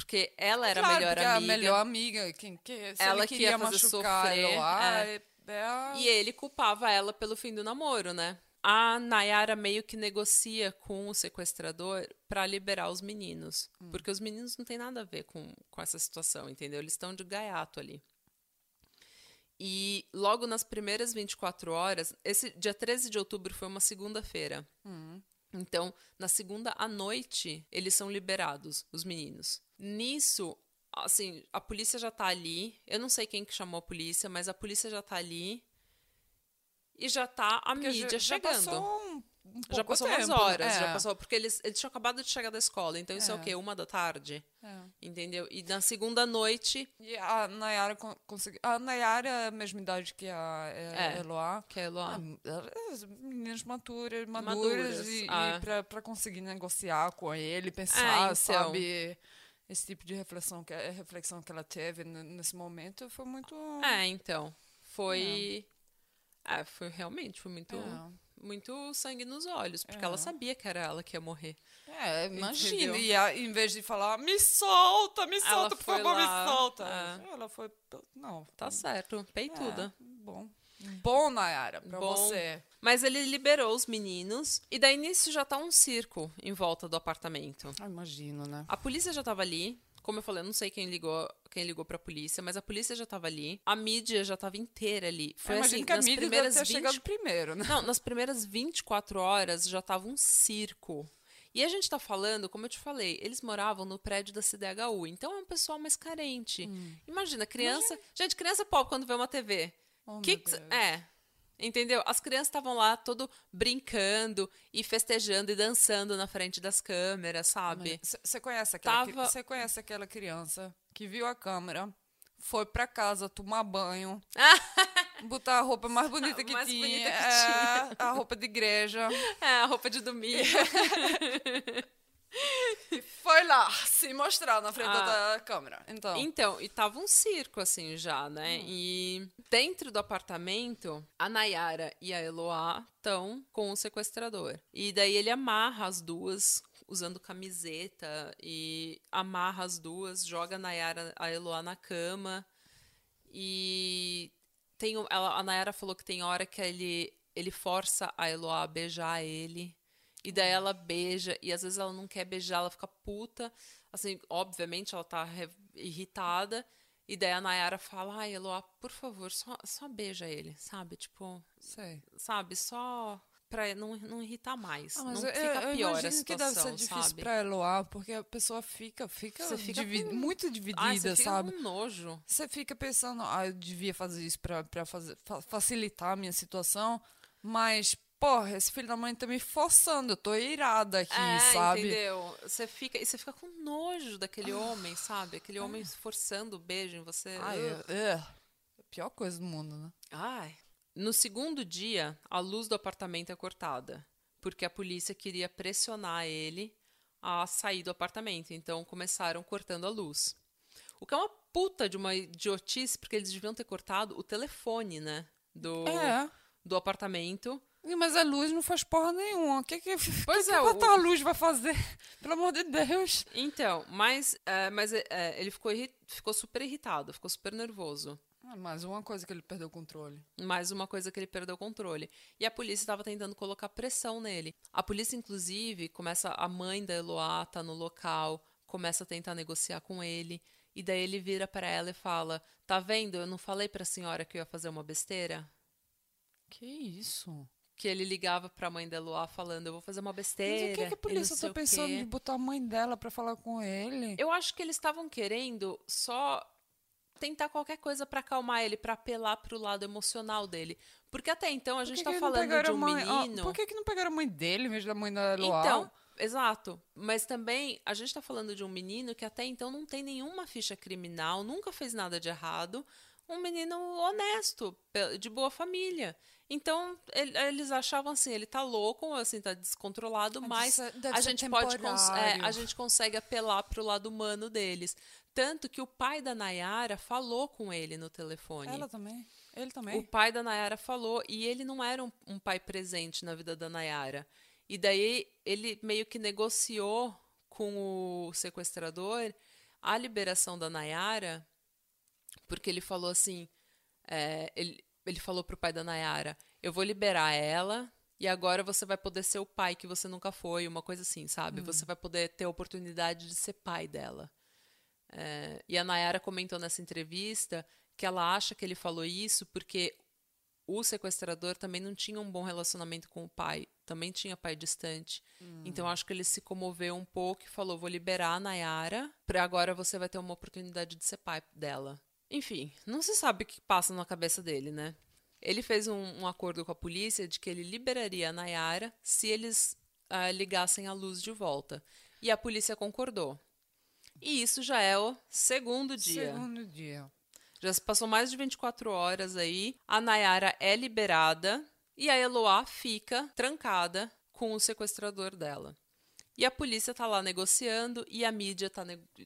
Porque ela era claro, a melhor amiga. a melhor amiga, quem, que, se Ela ele que queria ia fazer machucar sofrer, ela, é. é. é E ele culpava ela pelo fim do namoro, né? A Nayara meio que negocia com o sequestrador pra liberar os meninos. Porque os meninos não têm nada a ver com, com essa situação, entendeu? Eles estão de gaiato ali. E logo nas primeiras 24 horas, esse dia 13 de outubro foi uma segunda-feira. Então, na segunda à noite, eles são liberados, os meninos. Nisso, assim, a polícia já tá ali. Eu não sei quem que chamou a polícia, mas a polícia já tá ali. E já tá a porque mídia já, chegando. Já passou, um, um Já passou umas tempo, né? horas, já É. passou. Porque eles, eles tinham acabado de chegar da escola. Então, isso é, o É. quê? Uma da tarde? É. Entendeu? E na segunda noite, E a Nayara con- conseguiu. A Nayara é a mesma idade que a É. é. Eloá. que é lá. Ah, as meninas maturas, Maduras, maduras, e, ah. e pra, pra conseguir negociar com ele, É, pensar, então. sabe? Esse tipo de reflexão que, a reflexão que ela teve nesse momento foi muito. É, então. Foi. É, foi realmente, foi muito. É. Muito sangue nos olhos, porque É. ela sabia que era ela que ia morrer. É, imagina. E a- em vez de falar, me solta, me Ela solta, por foi favor, lá, me solta. é. Ela foi. Não. Tá certo, peituda. É, bom. Bom, Nayara, pra Bom. você. Mas ele liberou os meninos, e daí nisso já tá um circo em volta do apartamento. Ah, imagino, né? A polícia já tava ali. Como eu falei, eu não sei quem ligou, quem ligou pra polícia, mas a polícia já tava ali. A mídia já tava inteira ali. Foi Eu assim, que a nas mídia deve primeiras ter 20 chegado primeiro, né? Não, nas primeiras 24 horas já tava um circo. E a gente tá falando, como eu te falei, eles moravam no prédio da CDHU, então é um pessoal mais carente. Hum. Imagina, criança. Gente, criança pobre quando vê uma TV. Oh, que que é. Entendeu? As crianças estavam lá todo brincando e festejando e dançando na frente das câmeras, sabe? Você conhece, aquela Tava- cê conhece aquela criança que viu a câmera, foi pra casa tomar banho, botar a roupa mais bonita que Mais tinha, bonita que é, a roupa de igreja, É, a roupa de domingo. e foi lá se mostrar na frente Ah. da câmera. Então, Então, e tava um circo, assim, já, né? E dentro do apartamento, a Nayara e a Eloá estão com o sequestrador. E daí ele amarra as duas, usando camiseta, e amarra as duas, joga a Nayara, a Eloá na cama. E tem, ela, a Nayara falou que tem hora que ele, ele força a Eloá a beijar ele. E daí ela beija, e às vezes ela não quer beijar, ela fica puta. Assim, obviamente ela tá irritada. E daí a Nayara fala, ai, Eloá, por favor, só, só beija ele, sabe? Tipo, sei. sabe? Só pra não, não irritar mais. Ah, mas não eu, fica eu pior a imagino que deve ser situação, difícil sabe? pra Eloá, porque a pessoa fica, fica, Você fica divi- com- muito dividida, você fica sabe? com nojo. Você fica pensando, ah, eu devia fazer isso pra, pra fazer, fa- facilitar a minha situação, mas, porra, esse filho da mãe tá me forçando, eu tô irada aqui, é, sabe? entendeu? Você fica, e você fica com nojo daquele homem, sabe? Aquele homem forçando o beijo em você. Ai, é, é a pior coisa do mundo, né? Ai. No segundo dia, a luz do apartamento é cortada, porque a polícia queria pressionar ele a sair do apartamento, então começaram cortando a luz. O que é uma puta de uma idiotice, porque eles deviam ter cortado o telefone, né? Do, É. do apartamento. Mas a luz não faz porra nenhuma. O que que, Pois que, é, que o- a luz vai fazer? Pelo amor de Deus. Então, mas, é, mas é, ele ficou, irri- ficou super irritado, ficou super nervoso. Ah, mais uma coisa que ele perdeu o controle. Mais uma coisa que ele perdeu o controle. E a polícia estava tentando colocar pressão nele. A polícia, inclusive, começa. A mãe da Eloá tá no local, começa a tentar negociar com ele. E daí ele vira para ela e fala: Tá vendo? Eu não falei pra senhora que eu ia fazer uma besteira? Que isso? Que ele ligava pra mãe da Eloá falando: Eu vou fazer uma Mas besteira. o que, que a polícia tá pensando quê." de botar a mãe dela pra falar com ele? Eu acho que eles estavam querendo só tentar qualquer coisa pra acalmar ele, pra apelar pro lado emocional dele. Porque até então a gente que tá que falando de um mãe- ah, menino. por que, que não pegaram a mãe dele em vez da mãe da Eloá? Então, exato. Mas também a gente tá falando de um menino que até então não tem nenhuma ficha criminal, nunca fez nada de errado. Um menino honesto, de boa família. Então, ele- eles achavam assim, ele tá louco, assim, tá descontrolado, Mas mas a gente pode é, a gente consegue apelar pro lado humano deles. Tanto que o pai da Nayara falou com ele no telefone. Ela também? Ele O também? pai da Nayara falou, e ele não era um, um pai presente na vida da Nayara. E daí ele meio que negociou com o sequestrador a liberação da Nayara, porque ele falou assim: é, ele, ele falou pro pai da Nayara: Eu vou liberar ela. E agora você vai poder ser o pai que você nunca foi, uma coisa assim, sabe? Você vai poder ter a oportunidade de ser pai dela. É, e a Nayara comentou nessa entrevista que ela acha que ele falou isso porque o sequestrador também não tinha um bom relacionamento com o pai, também tinha pai distante. Então acho que ele se comoveu um pouco e falou: vou liberar a Nayara, para agora você vai ter uma oportunidade de ser pai dela. Enfim, não se sabe o que passa na cabeça dele, né? Ele fez um, um acordo com a polícia de que ele liberaria a Nayara se eles ah, ligassem a luz de volta. E a polícia concordou. E isso já é o segundo dia. Segundo dia. Já se passou mais de 24 horas aí. A Nayara é liberada e a Eloá fica trancada com o sequestrador dela. E a polícia tá lá negociando e a mídia tá,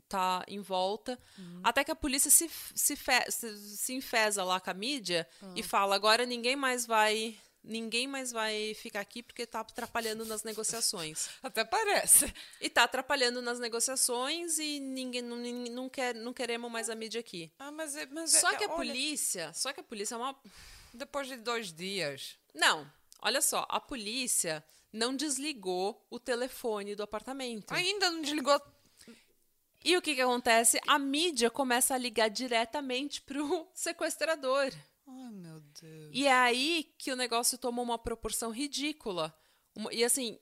tá em volta. Até que a polícia se, se, se, se enfesa lá com a mídia e fala: agora ninguém mais vai. Ninguém mais vai ficar aqui porque tá atrapalhando nas negociações. Até parece. E tá atrapalhando nas negociações e ninguém não, não, quer, não queremos mais a mídia aqui. Ah, mas, é- mas é- Só que a olha, polícia, só que a polícia é uma Depois de dois dias. Não, olha só, a polícia não desligou o telefone do apartamento. Ainda não desligou. E o que que acontece? A mídia começa a ligar diretamente pro sequestrador. Ai, meu Deus. E é aí que o negócio tomou uma proporção ridícula. E assim,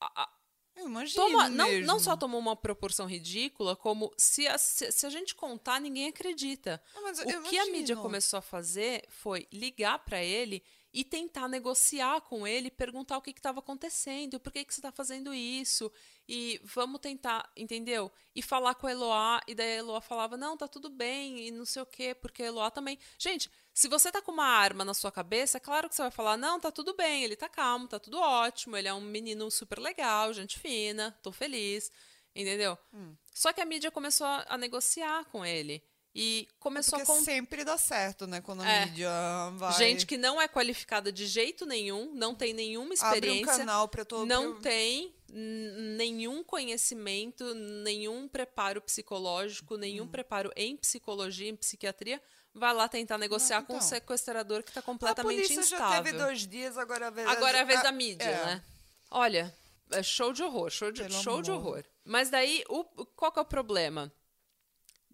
a- a- Eu imagino toma, não, não só tomou uma proporção ridícula, como se a, se, se a gente contar, ninguém acredita. Não, o que a mídia imagino. começou a fazer foi ligar para ele e tentar negociar com ele, perguntar o que estava acontecendo, por que, que você está fazendo isso, e vamos tentar, entendeu? E falar com a Eloá, e daí a Eloá falava, não, tá tudo bem, e não sei o quê, porque a Eloá também. Gente, se você tá com uma arma na sua cabeça, é claro que você vai falar, não, tá tudo bem, ele tá calmo, tá tudo ótimo, ele é um menino super legal, gente fina, tô feliz, entendeu? Hum. Só que a mídia começou a, a negociar com ele. E começou Porque a sempre dá certo, né? Quando a É. mídia vai. Gente que não é qualificada de jeito nenhum, não tem nenhuma abre um experiência, canal pra todo não tem nenhum conhecimento, nenhum preparo psicológico, nenhum preparo em psicologia, em psiquiatria, vai lá tentar negociar com um então. sequestrador que está A completamente já instável. teve dois dias, agora é a vez, Agora é a vez a- da mídia, é. né? Olha, é show de horror, show de, Pelo show de horror. Mas daí, o, qual que é o problema?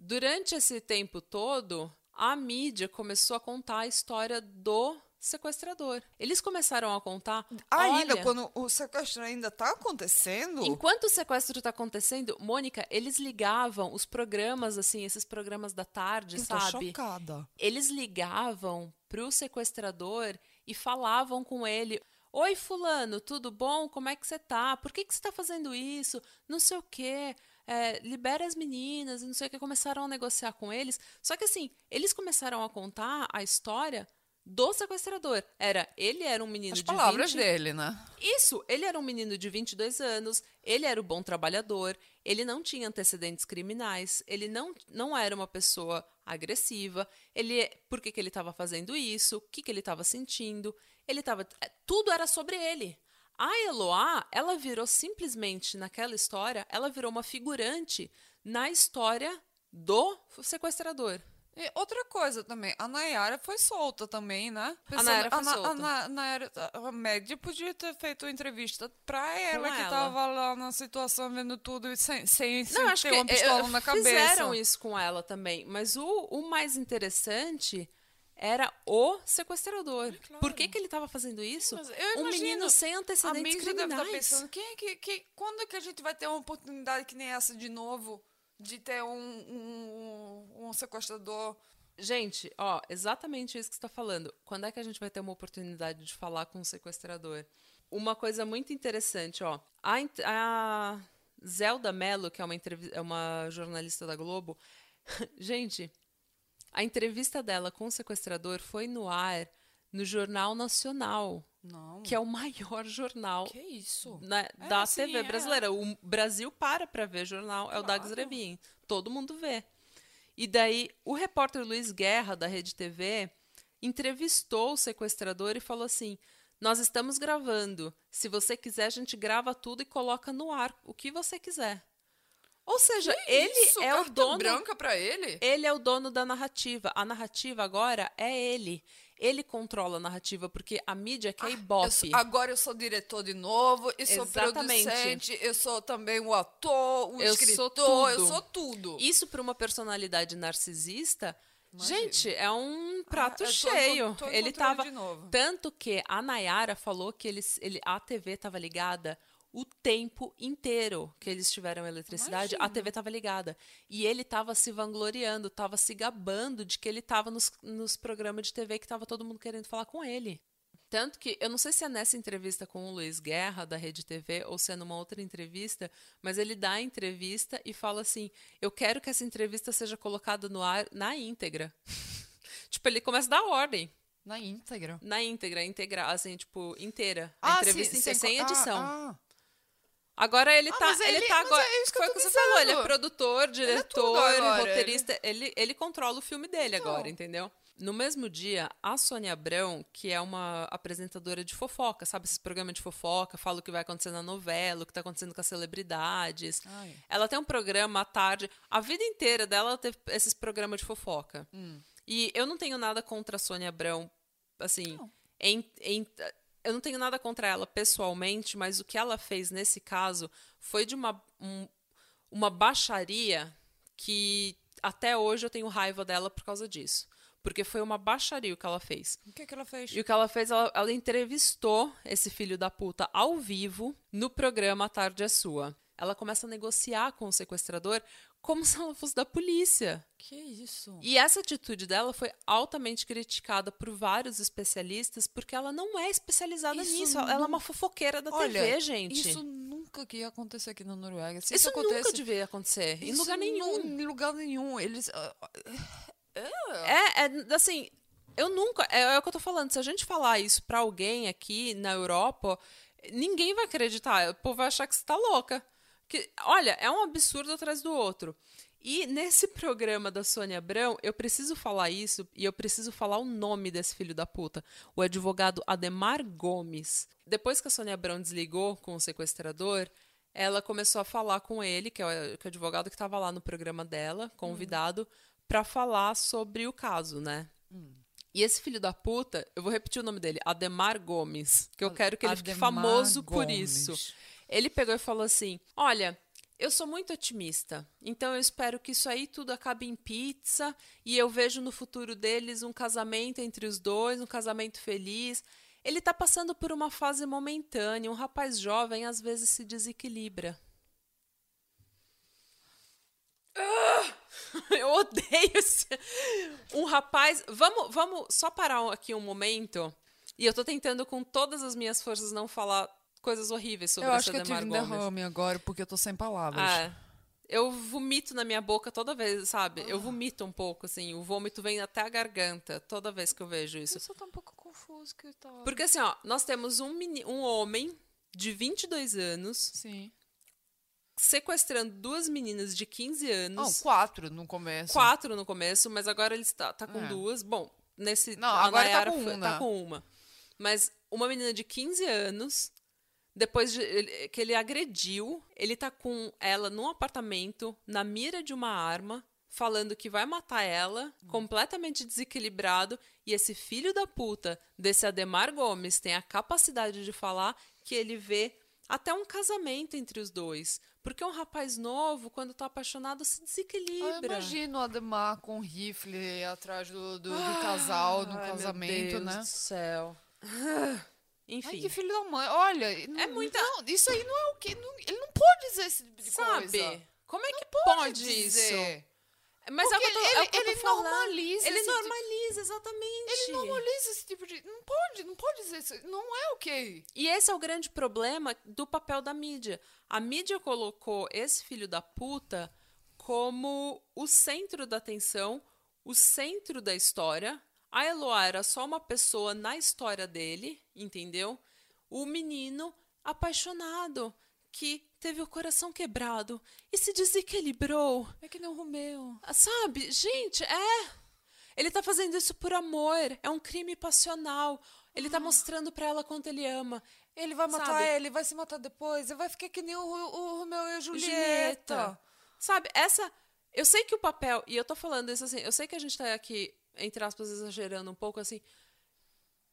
Durante esse tempo todo, a mídia começou a contar a história do sequestrador. Eles começaram a contar. Ainda, olha, quando o sequestro ainda tá acontecendo. Enquanto o sequestro tá acontecendo, Mônica, eles ligavam os programas, assim, esses programas da tarde, eu tô sabe? chocada. Eles ligavam pro sequestrador e falavam com ele. Oi, fulano, tudo bom? Como é que você tá? Por que, que você tá fazendo isso? Não sei o quê. É, libera as meninas e não sei o que. Começaram a negociar com eles. Só que assim, eles começaram a contar a história do sequestrador. Era, ele era um menino As de palavras 20, dele, né? isso, ele era um menino de 22 anos, ele era o bom trabalhador, ele não tinha antecedentes criminais, ele não, não era uma pessoa agressiva, ele por que, que ele estava fazendo isso, o que, que ele estava sentindo, ele estava tudo era sobre ele. A Eloá, ela virou simplesmente naquela história, ela virou uma figurante na história do sequestrador. E outra coisa também, a Nayara foi solta também, né? Nayara foi a, solta. A, Na- Nayara, a média podia ter feito entrevista pra ela, que ela. tava lá na situação, vendo tudo sem, sem, sem Não, acho ter que uma pistola eh, na cabeça. fizeram isso com ela também. Mas o, o mais interessante era o sequestrador. claro. Por que, que ele estava fazendo isso? Eu um menino sem A antecedentes mídia deve estar criminais. pensando, quem é que, que, quando é que a gente vai ter uma oportunidade que nem essa de novo? De ter um, um, um sequestrador Gente, ó, exatamente isso que você está falando. Quando é que a gente vai ter uma oportunidade de falar com o sequestrador? Uma coisa muito interessante, ó. A, a Zelda Mello, que é uma, é uma jornalista da Globo, gente, a entrevista dela com o sequestrador foi no ar no Jornal Nacional, Não. que é o maior jornal Que isso? na- É, da sim, TV é. brasileira. O Brasil para para ver jornal, é o Dags Claro. Revin. Todo mundo vê. E daí, o repórter Luiz Guerra, da Rede TV, entrevistou o sequestrador e falou assim: Nós estamos gravando. Se você quiser, a gente grava tudo e coloca no ar o que você quiser. Ou seja, ele Isso, é o dono. branca pra ele? Ele é o dono da narrativa. A narrativa agora é ele. Ele controla a narrativa, porque a mídia quer Eu ibope. sou- agora eu sou diretor de novo, e sou Exatamente. producente, eu sou também o ator, o Eu sou escritor, eu tudo. sou tudo. Isso para uma personalidade narcisista, Imagina. gente, é um prato Ah, eu tô cheio. encont- tô ele tava de novo. tanto que a Nayara falou que eles, ele, a TV estava ligada o tempo inteiro que eles tiveram eletricidade, a Imagina. TV estava ligada. E ele estava se vangloriando, estava se gabando de que ele estava nos, nos programas de TV que estava todo mundo querendo falar com ele. Tanto que, eu não sei se é nessa entrevista com o Luiz Guerra, da Rede TV, ou se é numa outra entrevista, mas ele dá a entrevista e fala assim: Eu quero que essa entrevista seja colocada no ar na íntegra. tipo, ele começa a dar ordem. Na íntegra. Na íntegra, integral, assim, tipo, inteira. A entrevista sim, sem sem ah, edição. ah. Agora ele Ah, tá. ele, ele- tá agora. é foi o que você falou. Ele é produtor, é diretor, agora, roteirista. Ele... ele controla o filme dele Então. agora, entendeu? No mesmo dia, a Sônia Abrão, que é uma apresentadora de fofoca, sabe? Esse programa de fofoca, fala o que vai acontecer na novela, o que tá acontecendo com as celebridades. Ai. Ela tem um programa à tarde. A vida inteira dela ela teve esses programas de fofoca. Hum. E eu não tenho nada contra a Sônia Abrão, assim. Em- em- eu não tenho nada contra ela pessoalmente, mas o que ela fez nesse caso foi de uma, um- uma baixaria que até hoje eu tenho raiva dela por causa disso. Porque foi uma baixaria o que ela fez. O que, que ela fez? E o que ela fez, ela, ela entrevistou esse filho da puta ao vivo no programa A Tarde é Sua. Ela começa a negociar com o sequestrador como se ela fosse da polícia. Que isso? E essa atitude dela foi altamente criticada por vários especialistas, porque ela não é especializada Isso nisso. Ela é uma fofoqueira da Olha, TV, gente. Isso nunca que ia acontecer aqui na Noruega. Se Isso isso, nunca acontece, devia acontecer. Em lugar nenhum. Em lugar nenhum. Eles. ah, É, é, assim, eu nunca. É, é o que eu tô falando. Se a gente falar isso pra alguém aqui na Europa, ninguém vai acreditar. O povo vai achar que você tá louca. Que, olha, é um absurdo atrás do outro. E nesse programa da Sônia Abrão, eu preciso falar isso e eu preciso falar o nome desse filho da puta. O advogado Ademar Gomes. Depois que a Sônia Abrão desligou com o sequestrador, ela começou a falar com ele, que é o, que é o advogado que estava lá no programa dela, convidado, pra falar sobre o caso, né? E esse filho da puta, eu vou repetir o nome dele, Ademar Gomes, que eu quero que ele fique Ademar famoso por Gomes. isso. Ele pegou e falou assim: Olha, eu sou muito otimista, então eu espero que isso aí tudo acabe em pizza e eu vejo no futuro deles um casamento entre os dois, um casamento feliz. Ele tá passando por uma fase momentânea, um rapaz jovem às vezes se desequilibra. Ah! Eu odeio esse... um rapaz. Vamos, vamos só parar aqui um momento. E eu tô tentando com todas as minhas forças não falar coisas horríveis sobre Eu esse acho que eu tive Ademar um Gomes. derrame agora porque eu tô sem palavras. Ah, eu vomito na minha boca toda vez, sabe? Eu vomito um pouco, assim. O vômito vem até a garganta toda vez que eu vejo isso. Eu só tô um pouco confuso que tá. Porque assim, ó, nós temos um, meni- um homem de 22 anos Sim. sequestrando duas meninas de 15 Não, anos. quatro no começo. quatro no começo, mas agora ele está tá com É. duas. Bom, nesse. Não, agora tá Nayara com foi- uma. tá com uma. Mas uma menina de 15 anos, depois de, que ele agrediu, ele tá com ela num apartamento, na mira de uma arma, falando que vai matar ela, completamente desequilibrado, e esse filho da puta desse Ademar Gomes tem a capacidade de falar que ele vê até um casamento entre os dois. Porque um rapaz novo, quando tá apaixonado, se Eu desequilibra. imagino o Ademar com um rifle atrás do, do, do casal, no Ai, meu casamento, Deus né? do céu. Enfim. Ai, que filho da mãe. Olha, É muita- Não, isso aí não é o que. ele não pode dizer esse tipo de Sabe? coisa. Como é que Pode pode, dizer. isso? Mas é o que eu tô, Porque é o que eu ele- ele normaliza Ele tipo- normaliza, exatamente. Ele normaliza esse tipo de. Não pode, não pode dizer isso. Não é ok. E esse é o grande problema do papel da mídia. A mídia colocou esse filho da puta como o centro da atenção, o centro da história. A Eloá era só uma pessoa na história dele, entendeu? O menino apaixonado que teve o coração quebrado e se desequilibrou. É que nem o Romeu. Ah, Sabe? Gente, é. Ele tá fazendo isso por amor. É um crime passional. Ele tá mostrando pra ela quanto ele ama. Ele vai matar Sabe? ele, vai se matar depois. Ele vai ficar que nem o, o Romeu e a Julieta. Julieta. Sabe, essa. Eu sei que o papel. E eu tô falando isso assim. Eu sei que a gente tá aqui, entre aspas, exagerando um pouco assim.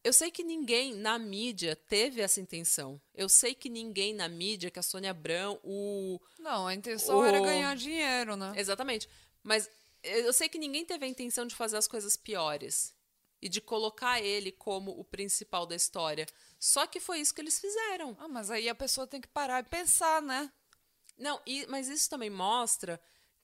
Eu sei que ninguém na mídia teve essa intenção. Eu sei que ninguém na mídia, que a Sônia Abrão, o. Não, a intenção O- era ganhar dinheiro, né? Exatamente. Mas eu sei que ninguém teve a intenção de fazer as coisas piores. E de colocar ele como o principal da história. Só que foi isso que eles fizeram. Ah, mas aí a pessoa tem que parar e pensar, né? Não, e- mas isso também mostra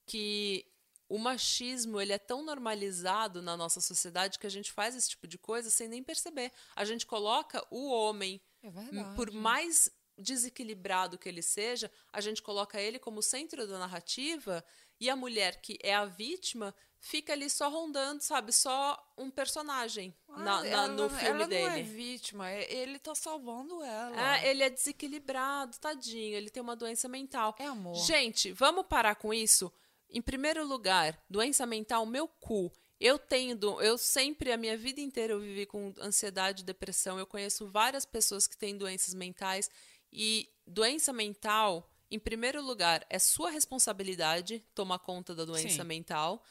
que o machismo ele é tão normalizado na nossa sociedade que a gente faz esse tipo de coisa sem nem perceber. A gente coloca o homem, É por mais desequilibrado que ele seja, a gente coloca ele como centro da narrativa E a mulher que é a vítima fica ali só rondando, sabe? Só um personagem na, Ah, na- ela, no filme ela dele. não é vítima, é- ele tá salvando ela. É, ele é desequilibrado, tadinho, ele tem uma doença mental. É amor. Gente, vamos parar com isso? Em primeiro lugar, doença mental, meu cu. Eu tenho, eu sempre, a minha vida inteira, eu vivi com ansiedade, depressão. Eu conheço várias pessoas que têm doenças mentais. E doença mental, em primeiro lugar, é sua responsabilidade tomar conta da doença Sim. mental.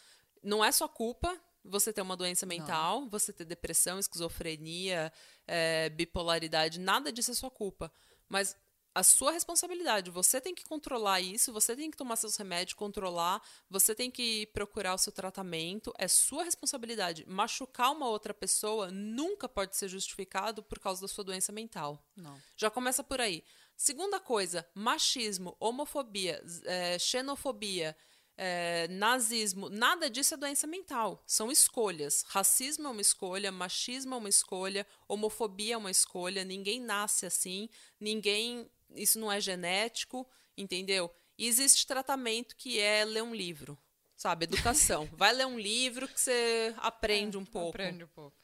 Não é sua culpa você ter uma doença mental, você ter depressão, esquizofrenia, eh, bipolaridade, nada disso é sua culpa. Mas a sua responsabilidade, você tem que controlar isso, você tem que tomar seus remédios, controlar, você tem que procurar o seu tratamento, é sua responsabilidade. Machucar uma outra pessoa nunca pode ser justificado por causa da sua doença mental. Não. Já começa por aí. Segunda coisa, machismo, homofobia, eh, xenofobia, eh, nazismo, nada disso é doença mental. São escolhas. Racismo é uma escolha, machismo é uma escolha, homofobia é uma escolha. Ninguém nasce assim, ninguém. Isso não é genético, entendeu? E existe tratamento que é ler um livro, sabe? Educação. Vai ler um livro que você aprende um pouco. Aprende um pouco.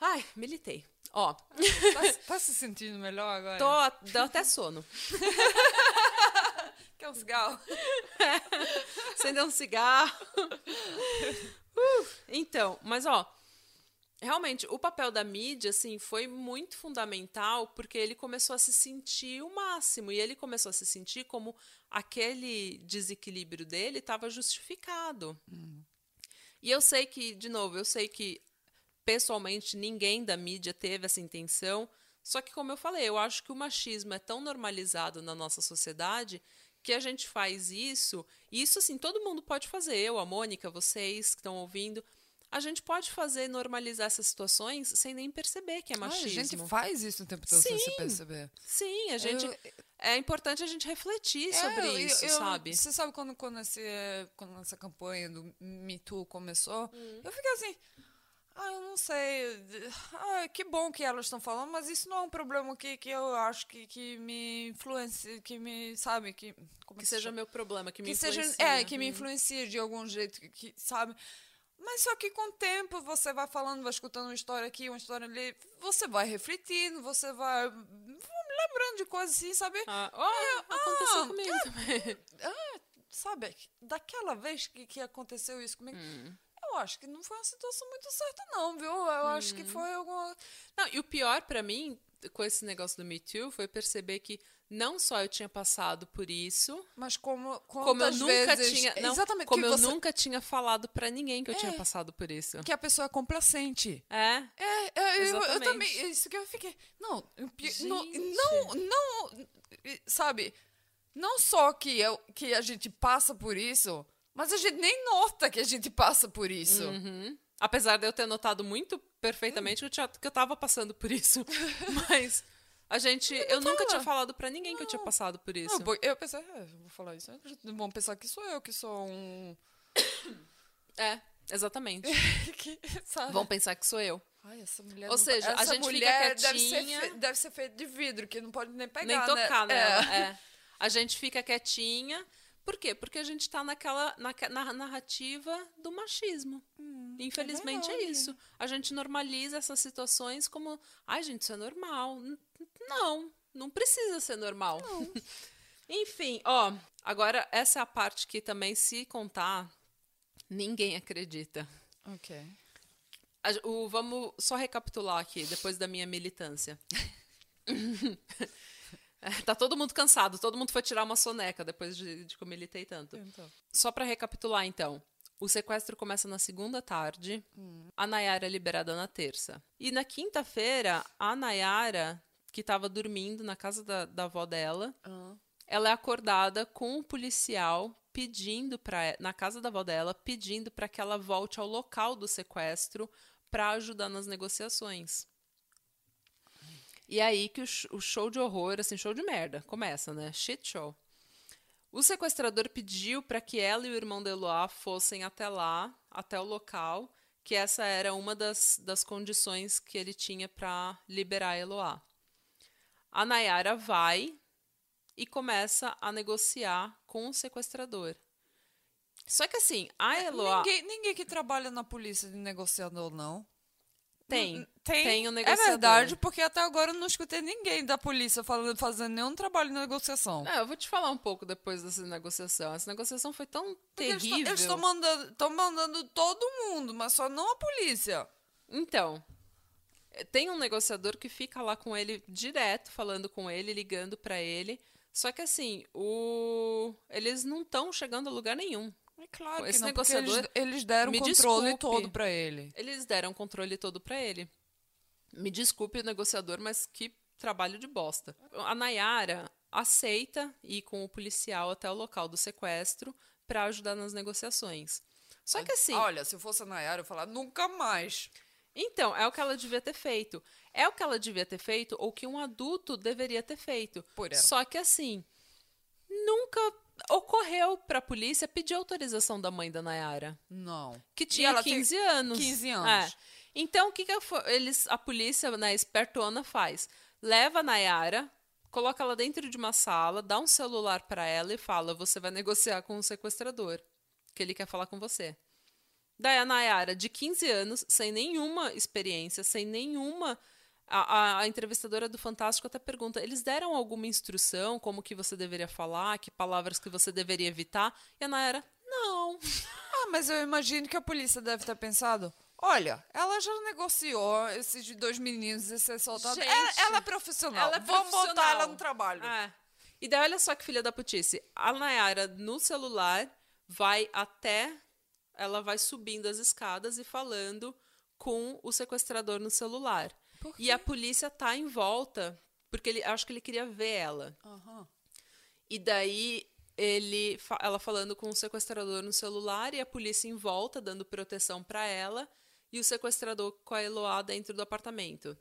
Ai, militei. Ó, Tá, tá se sentindo melhor agora? tô, deu até sono. Quer um cigarro? acender um cigarro. Uh, então, mas ó, realmente o papel da mídia assim foi muito fundamental porque ele começou a se sentir o máximo e ele começou a se sentir como aquele desequilíbrio dele estava justificado. E eu sei que, de novo, eu sei que pessoalmente ninguém da mídia teve essa intenção. Só que, como eu falei, eu acho que o machismo é tão normalizado na nossa sociedade que a gente faz isso. E isso, assim, todo mundo pode fazer. Eu, a Mônica, vocês que estão ouvindo. A gente pode fazer normalizar essas situações sem nem perceber que é Ah, machismo. a gente faz isso o tempo todo sem se Sim. perceber. Sim, a gente. Eu- É importante a gente refletir sobre É, eu- isso, eu- sabe? Você sabe quando, quando, esse, quando essa campanha do Me Too começou? Hum. Eu fiquei assim. Ah, eu não sei. Ah, que bom que elas estão falando, mas isso não é um problema que, que eu acho que, que me influencia, que me, sabe, que... Como Que se seja chama? meu problema, que me que seja influencia. é que me Hum. influencia de algum jeito que, sabe mas só que com o tempo você vai falando vai escutando uma história aqui uma história ali você vai refletindo você vai lembrando de coisas assim sabe Ah, ó, aconteceu ah, comigo também. sabe daquela vez que, que aconteceu isso comigo Hum. eu acho que não foi uma situação muito certa não viu eu acho Hum. que foi alguma Não, e o pior pra mim, com esse negócio do Me Too, foi perceber que não só eu tinha passado por isso, mas como como eu nunca vezes, tinha. Não, exatamente como eu você- nunca tinha falado pra ninguém que eu tinha É. passado por isso. que a pessoa é complacente É. É, é, eu, eu Exatamente. também. Isso que eu fiquei. Não, eu não, não, não. Sabe? Não só que, eu, que a gente passa por isso, mas a gente nem nota que a gente passa por isso. Uhum. Apesar de eu ter notado muito perfeitamente que eu, tinha, que eu tava passando por isso. Mas a gente. Eu nunca fala. tinha falado pra ninguém que eu tinha passado por isso. Não, eu pensei, é, eu vou falar isso. Vão pensar que sou eu, que sou um. É, exatamente. que? Vão pensar que sou eu. Ai, essa mulher Ou não- seja, a essa gente fica mulher deve ser, quietinha. fe- deve ser feita de vidro, que não pode nem pegar. Nem tocar né? nela. É. é. A gente fica quietinha. Por quê? Porque a gente tá naquela naque- na narrativa do machismo. Infelizmente é, verdade. isso. A gente normaliza essas situações como, ai, gente, isso é normal. Não, não precisa ser normal. Enfim, ó, agora essa é a parte que também, se contar, ninguém acredita. Ok. A- o- vamos só recapitular aqui, depois da minha militância. É, tá todo mundo cansado, todo mundo foi tirar uma soneca depois de, de que eu militei tanto. Então. Só pra recapitular, então. O sequestro começa na segunda tarde, a Nayara é liberada na terça. E na quinta-feira, a Nayara, que estava dormindo na casa da, da avó dela, ela é acordada com um policial pedindo para na casa da avó dela, pedindo para que ela volte ao local do sequestro para ajudar nas negociações. E é aí que o, o show de horror, assim, show de merda, começa, né? Shit show. O sequestrador pediu para que ela e o irmão de Eloá fossem até lá, até o local, que essa era uma das, das condições que ele tinha para liberar Eloá. A Nayara vai e começa a negociar com o sequestrador. Só que assim, a Eloá Ninguém, ninguém que trabalha na polícia de negociador, não. Tem. Tem, Tem um É negociador. verdade, porque até agora eu não escutei ninguém da polícia falando, fazendo nenhum trabalho de negociação. Ah, eu vou te falar um pouco depois dessa negociação. Essa negociação foi tão Porque terrível. Eles estão mandando, tão mandando todo mundo, mas só não a polícia. Então, tem um negociador que fica lá com ele direto, falando com ele, ligando pra ele. Só que assim, o... eles não estão chegando a lugar nenhum. É claro Esse que não, negociador- eles, eles deram o controle desculpe. todo pra ele. Eles deram o controle todo pra ele. Me desculpe o negociador, mas que trabalho de bosta. A Nayara aceita ir com o policial até o local do sequestro pra ajudar nas negociações. Só que assim, Olha, se eu fosse a Nayara, eu falar nunca mais. Então, é o que ela devia ter feito. É o que ela devia ter feito ou que um adulto deveria ter feito. Por ela. Só que assim, nunca ocorreu pra polícia pedir autorização da mãe da Nayara, Não. que E tinha ela tem 15 anos. 15 anos. É. Então, o que, que eles, a polícia, né, espertona, faz? Leva a Nayara, coloca ela dentro de uma sala, dá um celular pra ela e fala: você vai negociar com o sequestrador, que ele quer falar com você. Daí a Nayara, de 15 anos, sem nenhuma experiência, sem nenhuma. A, a- a entrevistadora do Fantástico até pergunta: eles deram alguma instrução, como que você deveria falar, que palavras que você deveria evitar? E a Nayara, não. Ah, mas eu imagino que a polícia deve ter pensado. Olha, ela já negociou esses dois meninos e ser soltada. Gente, ela, ela é profissional. ela é Vamos botar ela no trabalho. É. E daí, olha só que filha da putice. A Nayara, no celular, vai até. Ela vai subindo as escadas e falando com o sequestrador no celular. E a polícia tá em volta, porque ele, acho que ele queria ver ela. Aham. E daí ele, ela falando com o sequestrador no celular e a polícia em volta dando proteção pra ela e o sequestrador com a Eloá dentro do apartamento.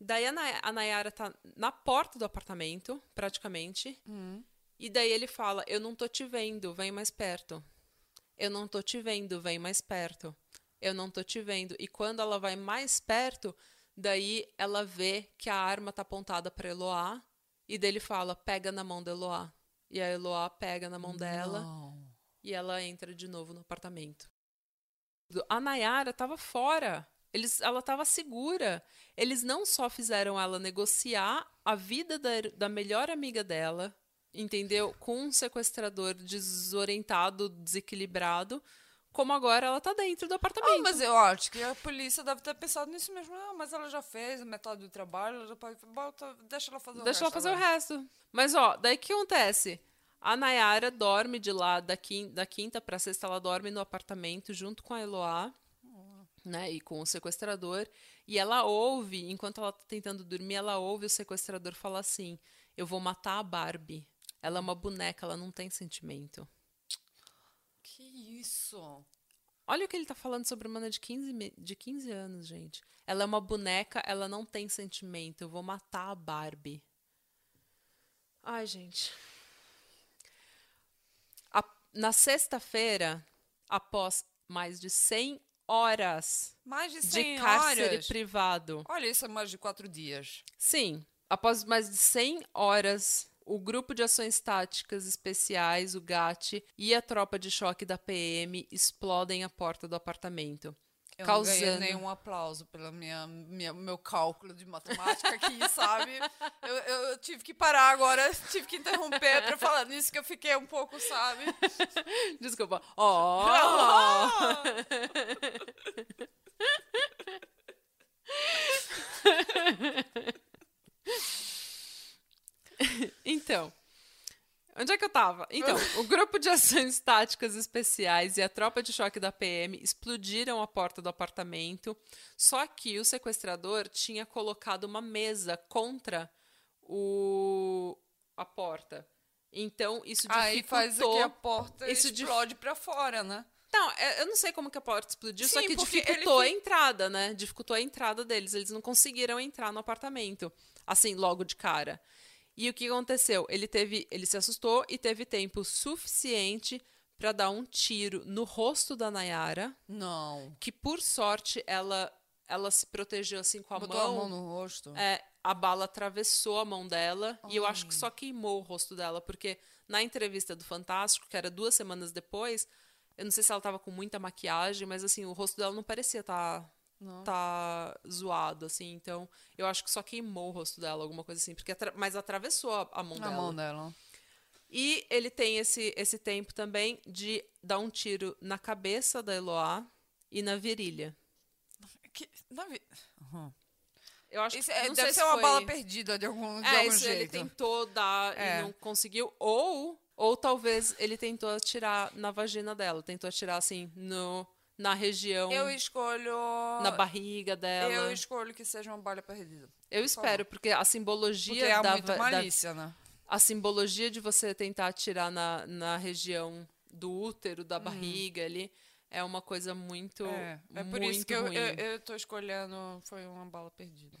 Daí a, Nay- a Nayara tá na porta do apartamento, praticamente. E daí ele fala: Eu não tô te vendo, vem mais perto. Eu não tô te vendo, vem mais perto. Eu não tô te vendo. E quando ela vai mais perto, daí ela vê que a arma tá apontada pra Eloá. E daí ele fala: Pega na mão da Eloá. E a Eloá pega na mão dela Não. e ela entra de novo no apartamento. A Nayara tava fora. Eles, ela estava segura. Eles não só fizeram ela negociar a vida da, da melhor amiga dela, entendeu? Com um sequestrador desorientado, desequilibrado, como agora ela tá dentro do apartamento. Ah, mas eu acho que a polícia deve ter pensado nisso mesmo. Ah, mas ela já fez a metade do trabalho, ela já pode. Bota, deixa ela fazer o Deixa ela resto fazer agora. o resto. Mas, ó, daí o que acontece? A Nayara dorme de lá, da quinta, da quinta pra sexta, ela dorme no apartamento junto com a Eloá, né, e com o sequestrador. E ela ouve, enquanto ela tá tentando dormir, ela ouve o sequestrador falar assim: Eu vou matar a Barbie. Ela é uma boneca, ela não tem sentimento. Que isso? Olha o que ele tá falando sobre uma menina de 15, me- de 15 anos, gente. Ela é uma boneca, ela não tem sentimento. Eu vou matar a Barbie. Ai, gente. A- na sexta-feira, após mais de 100 horas Mais de de 100 cárcere horas. privado. Olha, isso é mais de quatro dias. Sim, após mais de 100 horas, o Grupo de Ações Táticas Especiais, o GAT, e a tropa de choque da PM explodem a porta do apartamento. Eu não causando. ganhei nenhum aplauso pelo minha, minha, meu cálculo de matemática aqui, sabe? Eu, eu, tive que parar agora, tive que interromper pra falar nisso que eu fiquei um pouco, sabe? Desculpa. Ó! então, onde é que eu tava? Então, o grupo de ações táticas especiais e a tropa de choque da PM explodiram a porta do apartamento, só que o sequestrador tinha colocado uma mesa contra o a porta. Então, isso dificultou... Aí faz aqui a porta isso dif- explode pra fora, né? Não, é- eu não sei como que a porta explodiu, só Sim, que porque ele dificultou a entrada, né? Dificultou a entrada deles. Eles não conseguiram entrar no apartamento, assim, logo de cara. E o que aconteceu? Ele teve, ele se assustou e teve tempo suficiente para dar um tiro no rosto da Nayara, Não. que por sorte ela ela se protegeu assim com a Botou mão. a mão no rosto. É, a bala atravessou a mão dela e eu acho que só queimou o rosto dela, porque na entrevista do Fantástico, que era duas semanas depois, Eu não sei se ela tava com muita maquiagem, mas assim, o rosto dela não parecia tá, Tá zoado, assim. Então, eu acho que só queimou o rosto dela, alguma coisa assim. Porque atra- mas atravessou a, a mão Na dela. mão dela. E ele tem esse, esse tempo também de dar um tiro na cabeça da Eloá e na virilha. Que, na vi- Eu acho Isso que é- não deve sei ser se uma foi- bala perdida de algum, de É, algum isso ele jeito. tentou dar É. e não conseguiu. Ou, ou talvez ele tentou atirar na vagina dela. Tentou atirar, assim, no, na região, Eu escolho. na barriga dela. Eu Eu, escolho que seja uma bala perdida. espero, porque a Porque simbologia é da, muita va- da- malícia, né? a simbologia de você tentar atirar na, na região do útero, da barriga ali, é uma coisa muito, Hum. É, é por muito isso que eu, ruim. eu, eu tô escolhendo. Foi uma bala perdida.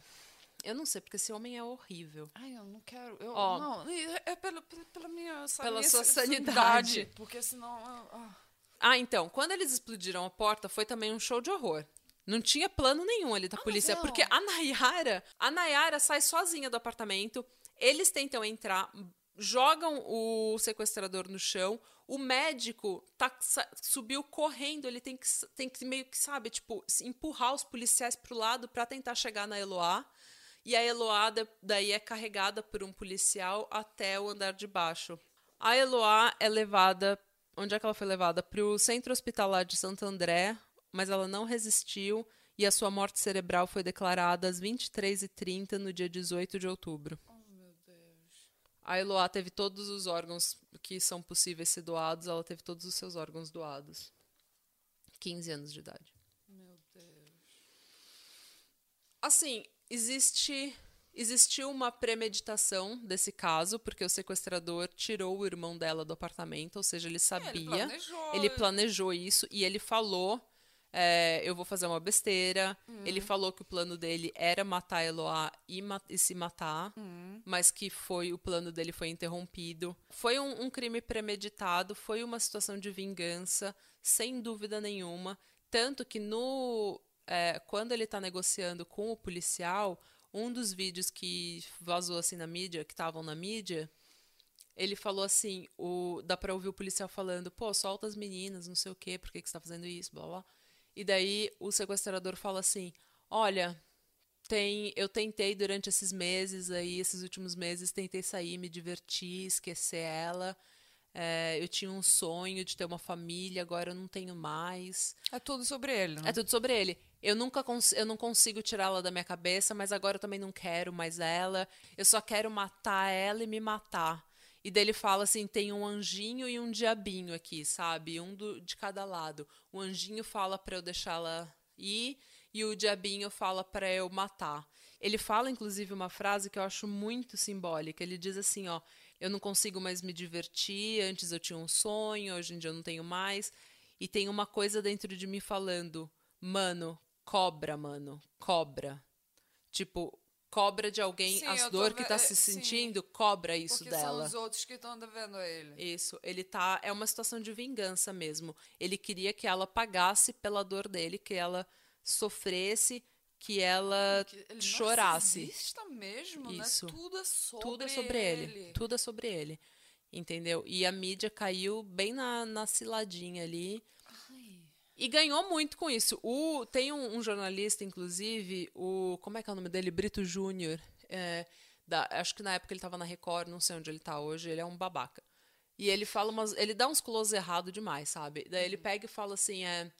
Eu não sei, porque esse homem é horrível. Ai, eu não quero. Eu, Ó. não, é pela, pela, minha Pela minha sua sa- sanidade. Porque senão. ah. Ah, então, quando eles explodiram a porta, foi também um show de horror. Não tinha plano nenhum ali da polícia, não. porque a Nayara, a Nayara sai sozinha do apartamento, eles tentam entrar, jogam o sequestrador no chão, o médico tá, subiu correndo, ele tem que, tem que meio que, sabe, tipo, empurrar os policiais pro lado pra tentar chegar na Eloá. E a Eloá da- daí é carregada por um policial até o andar de baixo. A Eloá é levada. Onde é que ela foi levada? Para o Centro Hospitalar de Santo André, mas ela não resistiu e a sua morte cerebral foi declarada às 23h30 no dia 18 de outubro. A Eloá teve todos os órgãos que são possíveis ser doados, ela teve todos os seus órgãos doados. 15 anos de idade. Meu Deus. Assim, existe existiu uma premeditação desse caso, porque o sequestrador tirou o irmão dela do apartamento, ou seja, ele sabia. planejou. Ele planejou isso e ele falou: é, eu vou fazer uma besteira. Ele falou que o plano dele era matar a Eloá e, ma- e se matar, mas que foi o plano dele foi interrompido. Foi um, um crime premeditado, foi uma situação de vingança, sem dúvida nenhuma. Tanto que no é, quando ele tá negociando com o policial, um dos vídeos que vazou assim na mídia, que estavam na mídia, ele falou assim, o, dá pra ouvir o policial falando, pô, solta as meninas, não sei o quê, por que, que você tá fazendo isso, blá blá. E daí o sequestrador fala assim, olha, tem, eu tentei durante esses meses aí, esses últimos meses, tentei sair, me divertir, esquecer ela. É, eu tinha um sonho de ter uma família, agora eu não tenho mais. É tudo sobre ele, né? É tudo sobre ele. Eu nunca eu não consigo tirá-la da minha cabeça, mas agora eu também não quero mais ela. Eu só quero matar ela e me matar. E daí ele fala assim: tem um anjinho e um diabinho aqui, sabe? Um do, de cada lado. O anjinho fala pra eu deixá-la ir e o diabinho fala pra eu matar. Ele fala, inclusive, uma frase que eu acho muito simbólica. Ele diz assim: ó, eu não consigo mais me divertir. Antes eu tinha um sonho, hoje em dia eu não tenho mais. E tem uma coisa dentro de mim falando: mano, cobra, mano, cobra. Tipo, cobra de alguém Sim, as dor que tá é, se sim. sentindo, cobra isso Porque dela. são os outros que estão devendo a ele. Isso, ele tá. É uma situação de vingança mesmo. Ele queria que ela pagasse pela dor dele, que ela sofresse, que ela Que ele chorasse. narcisista mesmo, Isso. né? Tudo é sobre, Tudo é sobre ele. ele. Tudo é sobre ele. Entendeu? E a mídia caiu bem na, na ciladinha ali. E ganhou muito com isso. O, tem um, um jornalista, inclusive, o. Como é que é o nome dele? Brito Júnior. é, acho que na época ele estava na Record, não sei onde ele tá hoje, ele é um babaca. E ele fala umas. Ele dá uns close errado demais, sabe? Daí ele pega e fala assim: é.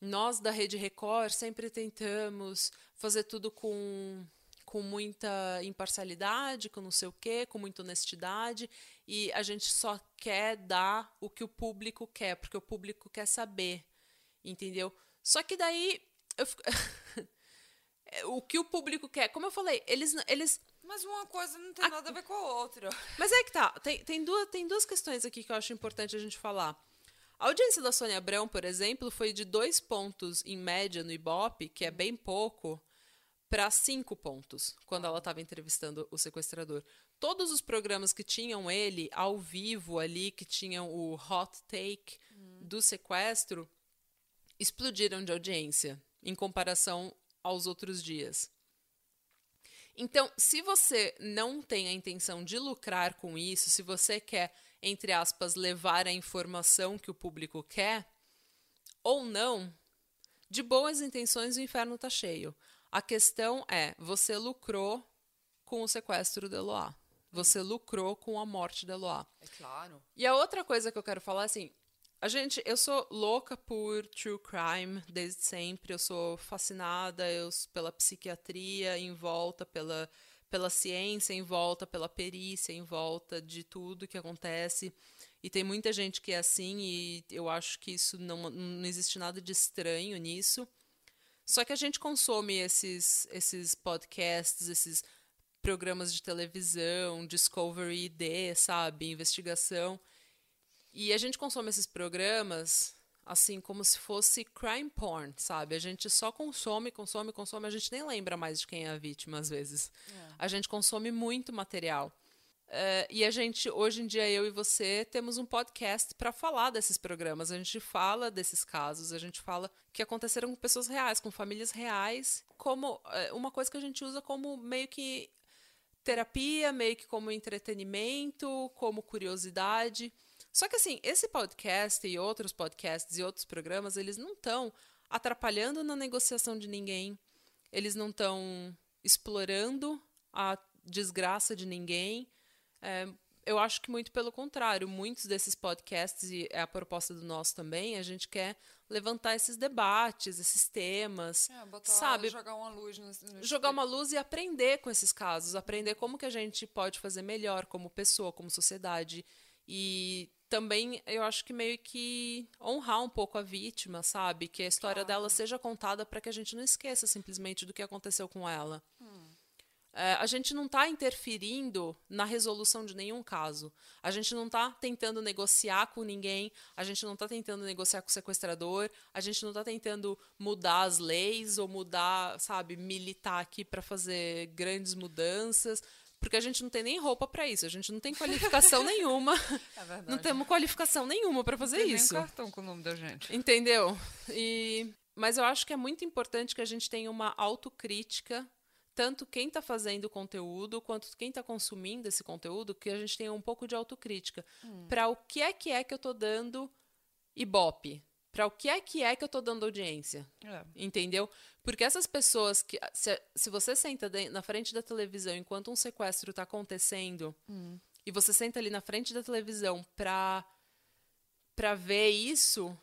Nós da Rede Record sempre tentamos fazer tudo com, com muita imparcialidade, com não sei o quê, com muita honestidade, e a gente só quer dar o que o público quer, porque o público quer saber, entendeu? Só que daí eu fico- o que o público quer, como eu falei, eles eles Mas uma coisa não tem nada a ver com a outra. mas é que tá, tem, tem, duas, tem duas questões aqui que eu acho importante a gente falar. A audiência da Sônia Abrão, por exemplo, foi de dois pontos em média no Ibope, que é bem pouco, para cinco pontos, quando ela estava entrevistando o sequestrador. Todos os programas que tinham ele ao vivo ali, que tinham o hot take do sequestro, explodiram de audiência em comparação aos outros dias. Então, se você não tem a intenção de lucrar com isso, se você quer, entre aspas, levar a informação que o público quer, ou não, de boas intenções o inferno tá cheio. A questão é, você lucrou com o sequestro de Eloá. Você lucrou com a morte de Eloá. É claro. E a outra coisa que eu quero falar, assim, a gente, eu sou louca por true crime desde sempre. Eu sou fascinada eu, pela psiquiatria em volta, pela, pela ciência em volta, pela perícia em volta de tudo que acontece. E tem muita gente que é assim, e eu acho que isso não, não existe nada de estranho nisso. Só que a gente consome esses, esses podcasts, esses programas de televisão, Discovery ID, sabe? Investigação. E a gente consome esses programas assim como se fosse crime porn, sabe? A gente só consome, consome, consome, a gente nem lembra mais de quem é a vítima às vezes. É. A gente consome muito material. Uh, e a gente, hoje em dia, eu e você, temos um podcast para falar desses programas. A gente fala desses casos, a gente fala que aconteceram com pessoas reais, com famílias reais, como uh, uma coisa que a gente usa como meio que terapia, meio que como entretenimento, como curiosidade. Só que assim, esse podcast e outros podcasts e outros programas, eles não estão atrapalhando na negociação de ninguém, eles não estão explorando a desgraça de ninguém é, eu acho que muito pelo contrário, muitos desses podcasts, e é a proposta do nosso também, a gente quer levantar esses debates, esses temas, é, botar, sabe? Jogar uma luz. No, no jogar uma luz e aprender com esses casos, aprender como que a gente pode fazer melhor como pessoa, como sociedade. E também eu acho que meio que honrar um pouco a vítima, sabe? Que a história claro. dela seja contada para que a gente não esqueça simplesmente do que aconteceu com ela. Hum. É, a gente não está interferindo na resolução de nenhum caso. A gente não está tentando negociar com ninguém, a gente não está tentando negociar com o sequestrador, a gente não está tentando mudar as leis ou mudar, sabe, militar aqui para fazer grandes mudanças. Porque a gente não tem nem roupa para isso, a gente não tem qualificação nenhuma. É não temos qualificação nenhuma para fazer não tem isso. Nem cartão com o nome da gente. Entendeu? E mas eu acho que é muito importante que a gente tenha uma autocrítica tanto quem está fazendo o conteúdo quanto quem está consumindo esse conteúdo, que a gente tenha um pouco de autocrítica. Hum. Para o que é que é que eu estou dando ibope? Para o que é que é que eu estou dando audiência? É. Entendeu? Porque essas pessoas que. Se, se você senta de, na frente da televisão enquanto um sequestro está acontecendo, hum. e você senta ali na frente da televisão para para ver isso,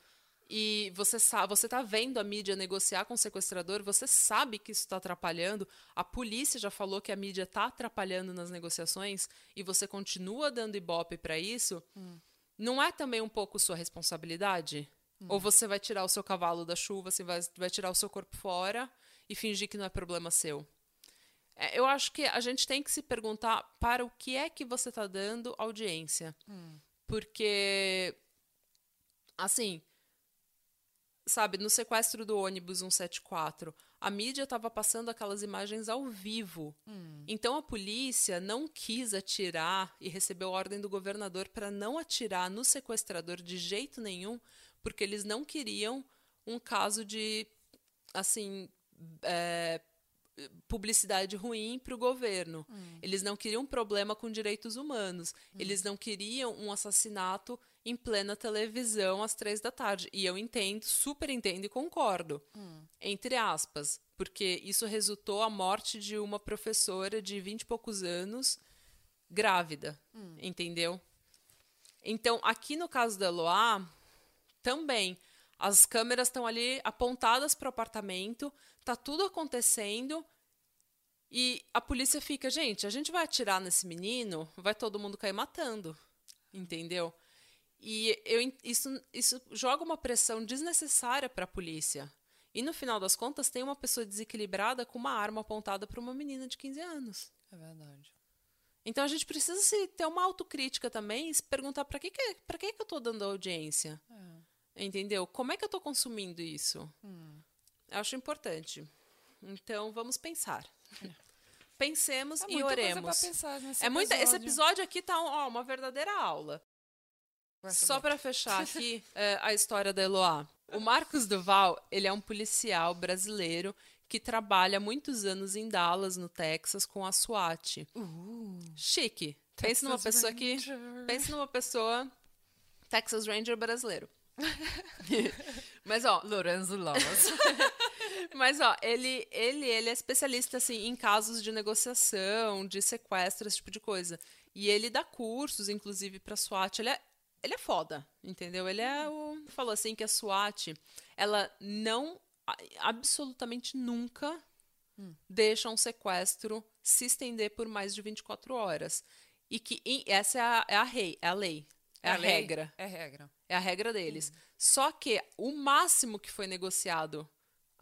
e você sabe, você está vendo a mídia negociar com o sequestrador, você sabe que isso está atrapalhando, a polícia já falou que a mídia está atrapalhando nas negociações e você continua dando ibope para isso, hum. não é também um pouco sua responsabilidade? Hum. Ou você vai tirar o seu cavalo da chuva, você vai, vai tirar o seu corpo fora e fingir que não é problema seu? É, eu acho que a gente tem que se perguntar para o que é que você está dando audiência. Hum. Porque, assim, sabe, no sequestro do ônibus 174, a mídia estava passando aquelas imagens ao vivo. Hum. Então a polícia não quis atirar e recebeu ordem do governador para não atirar no sequestrador de jeito nenhum, porque eles não queriam um caso de, assim, é, publicidade ruim para o governo. Hum. Eles não queriam um problema com direitos humanos. Hum. Eles não queriam um assassinato em plena televisão às três da tarde. E eu entendo, super entendo e concordo. Hum. Entre aspas. Porque isso resultou a morte de uma professora de vinte e poucos anos grávida. Hum. Entendeu? Então, aqui no caso da Eloá, também. As câmeras estão ali apontadas para o apartamento, tá tudo acontecendo e a polícia fica, gente, a gente vai atirar nesse menino, vai todo mundo cair matando, entendeu? E eu, isso, isso joga uma pressão desnecessária para a polícia. E no final das contas, tem uma pessoa desequilibrada com uma arma apontada para uma menina de 15 anos. É verdade. Então a gente precisa se ter uma autocrítica também e se perguntar para que, que, pra que, que eu estou dando audiência. É. Entendeu? Como é que eu estou consumindo isso? Hum. Eu acho importante. Então vamos pensar. É. Pensemos é e oremos. é muita, esse episódio aqui tá ó, uma verdadeira aula. Só para fechar aqui é, a história da Eloá. O Marcos Duval, ele é um policial brasileiro que trabalha muitos anos em Dallas, no Texas, com a SWAT. Uh, Chique. Pense numa pessoa Ranger. que. Pense numa pessoa Texas Ranger brasileiro. Mas, ó, Lorenzo Lamas. Mas, ó, ele, ele, ele é especialista, assim, em casos de negociação, de sequestro, esse tipo de coisa. E ele dá cursos, inclusive, pra SWAT. Ele é, ele é foda, entendeu? Ele é o... Falou assim que a SWAT, ela não, a- absolutamente nunca deixa um sequestro se estender por mais de 24 horas. E que em- essa é a, é a rei, é a lei, é, a lei? regra. É regra. É a regra deles. Só que o máximo que foi negociado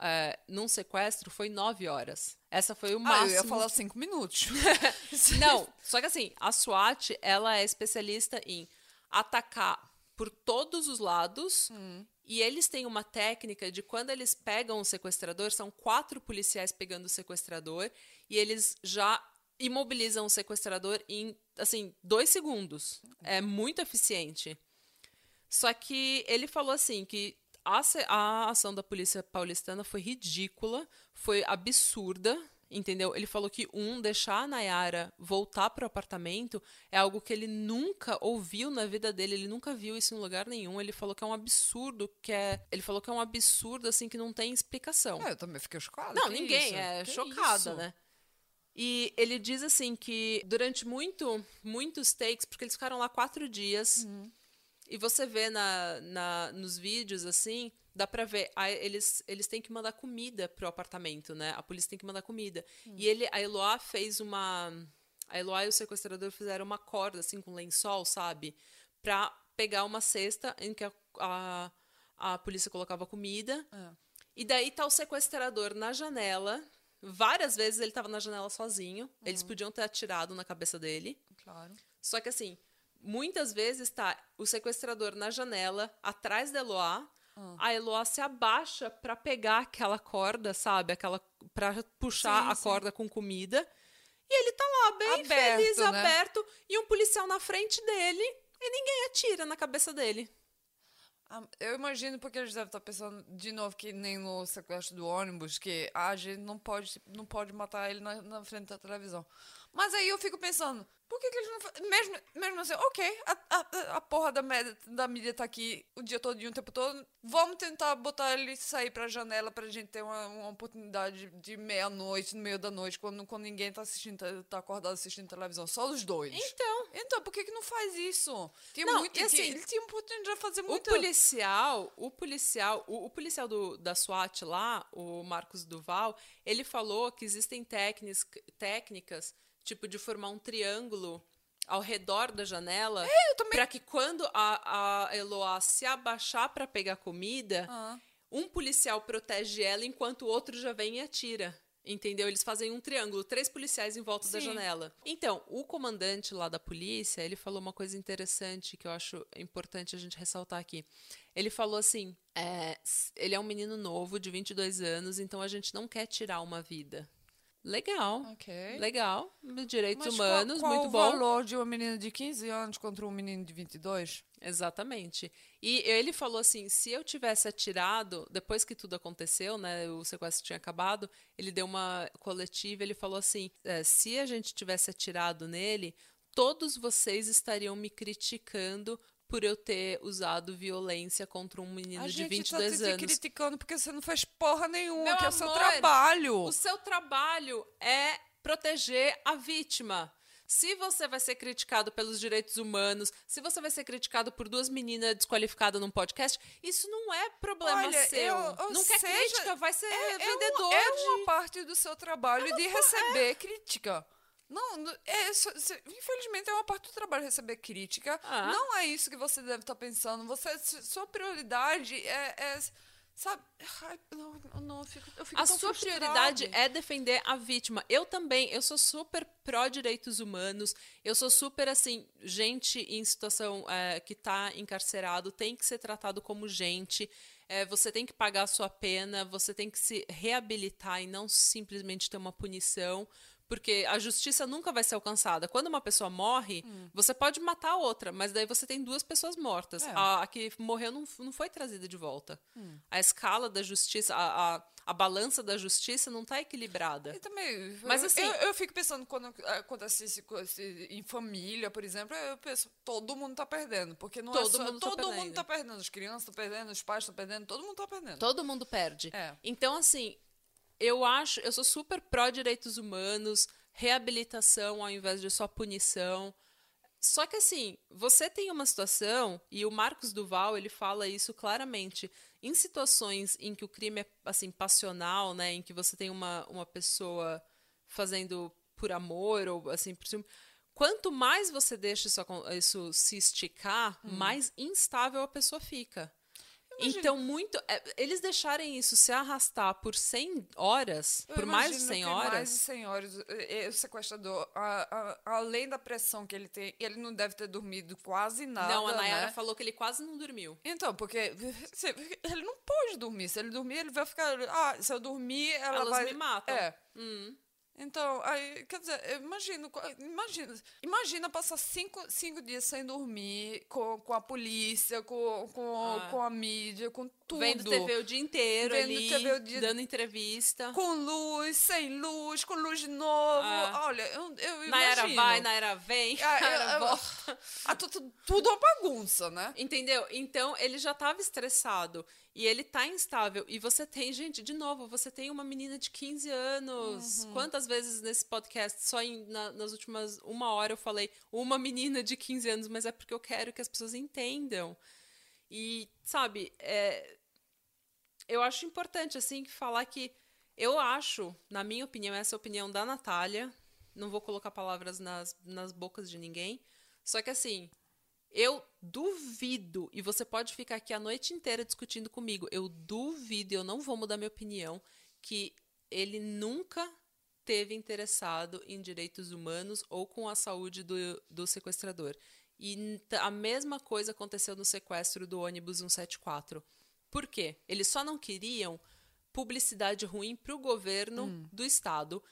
é, num sequestro foi nove horas. Essa foi o Ah, máximo. eu ia falar cinco minutos. Não, só que assim, a SWAT, ela é especialista em atacar por todos os lados. E eles têm uma técnica de quando eles pegam o sequestrador, são quatro policiais pegando o sequestrador, e eles já imobilizam o sequestrador em, assim, dois segundos. É muito eficiente. Só que ele falou assim que a, a ação da polícia paulistana foi ridícula, foi absurda, entendeu? Ele falou que um deixar a Nayara voltar para o apartamento é algo que ele nunca ouviu na vida dele, ele nunca viu isso em lugar nenhum. Ele falou que é um absurdo, que é, ele falou que é um absurdo assim que não tem explicação. É, eu também fiquei chocada. Não, que ninguém, isso? é Que chocada, isso? né? E ele diz assim que durante muito, muitos takes, porque eles ficaram lá quatro dias, Uhum. E você vê na, na, nos vídeos assim, dá pra ver, aí eles, eles têm que mandar comida pro apartamento, né? A polícia tem que mandar comida. Hum. E ele, a Eloá fez uma. A Eloá e o sequestrador fizeram uma corda, assim, com lençol, sabe? Pra pegar uma cesta em que a, a, a polícia colocava comida. É. E daí tá o sequestrador na janela. Várias vezes ele tava na janela sozinho. Eles podiam ter atirado na cabeça dele. Claro. Só que assim, muitas vezes tá o sequestrador na janela, atrás da Eloá. A Eloá se abaixa pra pegar aquela corda, sabe? Aquela para puxar Sim, a sim. corda com comida. E ele tá lá bem Aberto, feliz, né? aberto, e um policial na frente dele, e ninguém atira na cabeça dele. Ah, Eu imagino porque eles devem estar pensando de novo que nem no sequestro do ônibus, que ah, a gente não pode, não pode matar ele na, na frente da televisão. Mas aí eu fico pensando, por que, que eles não fazem? Mesmo, mesmo assim, ok, a, a, a porra da, média, da mídia tá aqui o dia todo e o tempo todo, vamos tentar botar ele sair pra janela pra gente ter uma, uma oportunidade de meia-noite, no meio da noite, quando, quando ninguém tá assistindo, tá- tá acordado assistindo televisão, só os dois. Então, Então, por que, que não faz isso? Tinha Não, muito, e assim, ele tinha oportunidade de fazer O muito. policial, o policial, o, o policial do, da SWAT lá, o Marcos Duval, ele falou que existem técnicas, técnicas tipo de formar um triângulo ao redor da janela, É, também- para que quando a, a Eloá se abaixar para pegar comida, Ah. um policial protege ela enquanto o outro já vem e atira. Entendeu? Eles fazem um triângulo, três policiais em volta da Sim. janela. Então, o comandante lá da polícia, ele falou uma coisa interessante que eu acho importante a gente ressaltar aqui. Ele falou assim: é, ele é um menino novo, de 22 anos, então a gente não quer tirar uma vida. Legal. Ok. Legal. Direitos Mas humanos, qual, qual muito o bom. valor de uma menina de 15 anos contra um menino de 22? Exatamente. E ele falou assim: se eu tivesse atirado, depois que tudo aconteceu, né, o sequestro tinha acabado, ele deu uma coletiva, ele falou assim: é, se a gente tivesse atirado nele, todos vocês estariam me criticando por eu ter usado violência contra um menino a de gente 22 tá te anos. criticando porque você não fez porra nenhuma, Meu que é o seu amor, trabalho. O seu trabalho é proteger a vítima. Se você vai ser criticado pelos direitos humanos, se você vai ser criticado por duas meninas desqualificadas num podcast, isso não é problema Olha, seu. eu- não quer seja, crítica, vai ser É, é vendedor uma, é de... uma parte do seu trabalho de receber crítica. Não, é, infelizmente é uma parte do trabalho receber crítica. Ah. Não é isso que você deve estar pensando. Você, sua prioridade é, é, sabe? Ai, não, não, eu fico, eu fico A sua frustrada. prioridade é defender a vítima. Eu também, eu sou super pró-direitos humanos. Eu sou super, assim, gente em situação é, que tá encarcerado tem que ser tratado como gente. É, você tem que pagar a sua pena, você tem que se reabilitar e não simplesmente ter uma punição. Porque a justiça nunca vai ser alcançada. Quando uma pessoa morre, você pode matar a outra, mas daí você tem duas pessoas mortas. É. A, a que morreu não, não foi trazida de volta. A escala da justiça, a, a, a balança da justiça não tá equilibrada. E também, Mas, eu- assim- eu, eu fico pensando quando acontece isso co- se- em família, por exemplo, eu penso, todo mundo tá perdendo, porque não Todo é só, mundo tá todo mundo perdendo. tá perdendo, as crianças estão perdendo, os pais estão perdendo, todo mundo tá perdendo. Todo mundo perde. É. Então, assim, eu acho, eu sou super pró direitos humanos, reabilitação ao invés de só punição. Só que assim, você tem uma situação e o Marcos Duval, ele fala isso claramente, em situações em que o crime é assim passional, né, em que você tem uma, uma pessoa fazendo por amor ou assim por cima, quanto mais você deixa isso, isso se esticar, mais instável a pessoa fica. Então, muito. é, eles deixarem isso se arrastar por 100 horas, Eu por mais de imagino 100 que horas. Mais de 100 horas. eh, eh, O sequestrador, a- a- além da pressão que ele tem, ele não deve ter dormido quase nada. não, a Nayara né? falou que ele quase não dormiu. Então, porque se- ele não pode dormir. Se ele dormir, ele vai ficar. Ah, se eu dormir, ela Elas vai. me matam. É. Hum. Então, aí, quer dizer, imagino, imagina, imagina passar cinco, cinco dias sem dormir, com, com a polícia, com, com, Ah. com a mídia, com tudo. Vendo TV o dia inteiro Vendo ali, TV o dia- dando entrevista. Com luz, sem luz, com luz de novo. Ah. Olha, eu, eu Nayara imagino. vai, Nayara vem. Ah, eu- volta. Ah, tu- tu- tudo uma bagunça, né? Entendeu? Então, ele já estava estressado e ele tá instável. E você tem, gente, de novo, você tem uma menina de 15 anos. Uhum. Quantas vezes nesse podcast, só em- na- nas últimas uma hora, eu falei uma menina de 15 anos, mas é porque eu quero que as pessoas entendam. E, sabe, é, eu acho importante, assim, falar que eu acho, na minha opinião, essa é a opinião da Natália, não vou colocar palavras nas, nas bocas de ninguém, só que assim, eu duvido, e você pode ficar aqui a noite inteira discutindo comigo, eu duvido, eu não vou mudar minha opinião, que ele nunca teve interessado em direitos humanos ou com a saúde do, do sequestrador. E a mesma coisa aconteceu no sequestro do ônibus 174. Por quê? Eles só não queriam publicidade ruim para o governo do estado,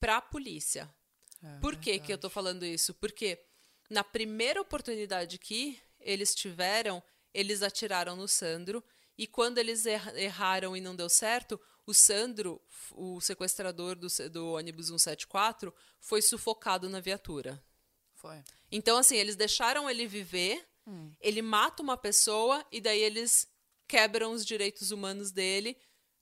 para a polícia. Por que, que eu tô falando isso? Porque na primeira oportunidade que eles tiveram, eles atiraram no Sandro. E quando eles erra- erraram e não deu certo, o Sandro, o sequestrador do, do ônibus 174, foi sufocado na viatura. Foi. Então, assim, eles deixaram ele viver, ele mata uma pessoa e daí eles quebram os direitos humanos dele,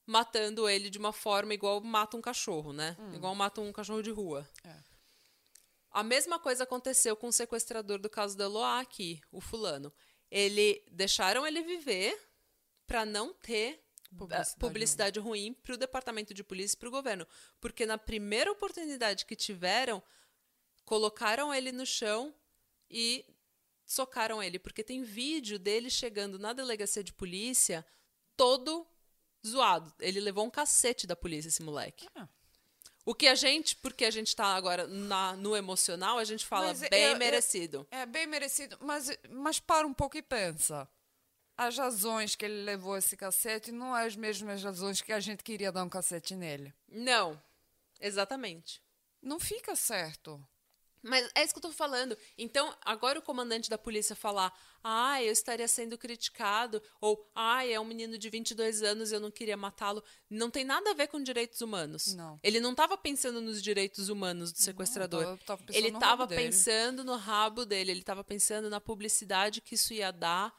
matando ele de uma forma igual mata um cachorro, né? Igual mata um cachorro de rua. É. A mesma coisa aconteceu com o sequestrador do caso da Eloá aqui, o fulano. Ele deixaram ele viver para não ter Publicidade publicidade, publicidade ruim para o departamento de polícia e para o governo, porque na primeira oportunidade que tiveram, colocaram ele no chão e socaram ele, porque tem vídeo dele chegando na delegacia de polícia todo zoado. Ele levou um cacete da polícia, esse moleque. Ah. O que a gente, porque a gente tá agora na- no emocional, a gente fala Mas bem eu- eu- merecido. É bem merecido, mas, mas para um pouco e pensa. As razões que ele levou esse cacete não é as mesmas razões que a gente queria dar um cacete nele. Não, exatamente. Não fica certo. Mas é isso que eu tô falando. Então, agora o comandante da polícia falar, ah, eu estaria sendo criticado, ou, ah, é um menino de 22 anos, eu não queria matá-lo, não tem nada a ver com direitos humanos. Não. Ele não estava pensando nos direitos humanos do sequestrador. tava- tava pensando ele no estava rabo dele. pensando no rabo dele, ele estava pensando na publicidade que isso ia dar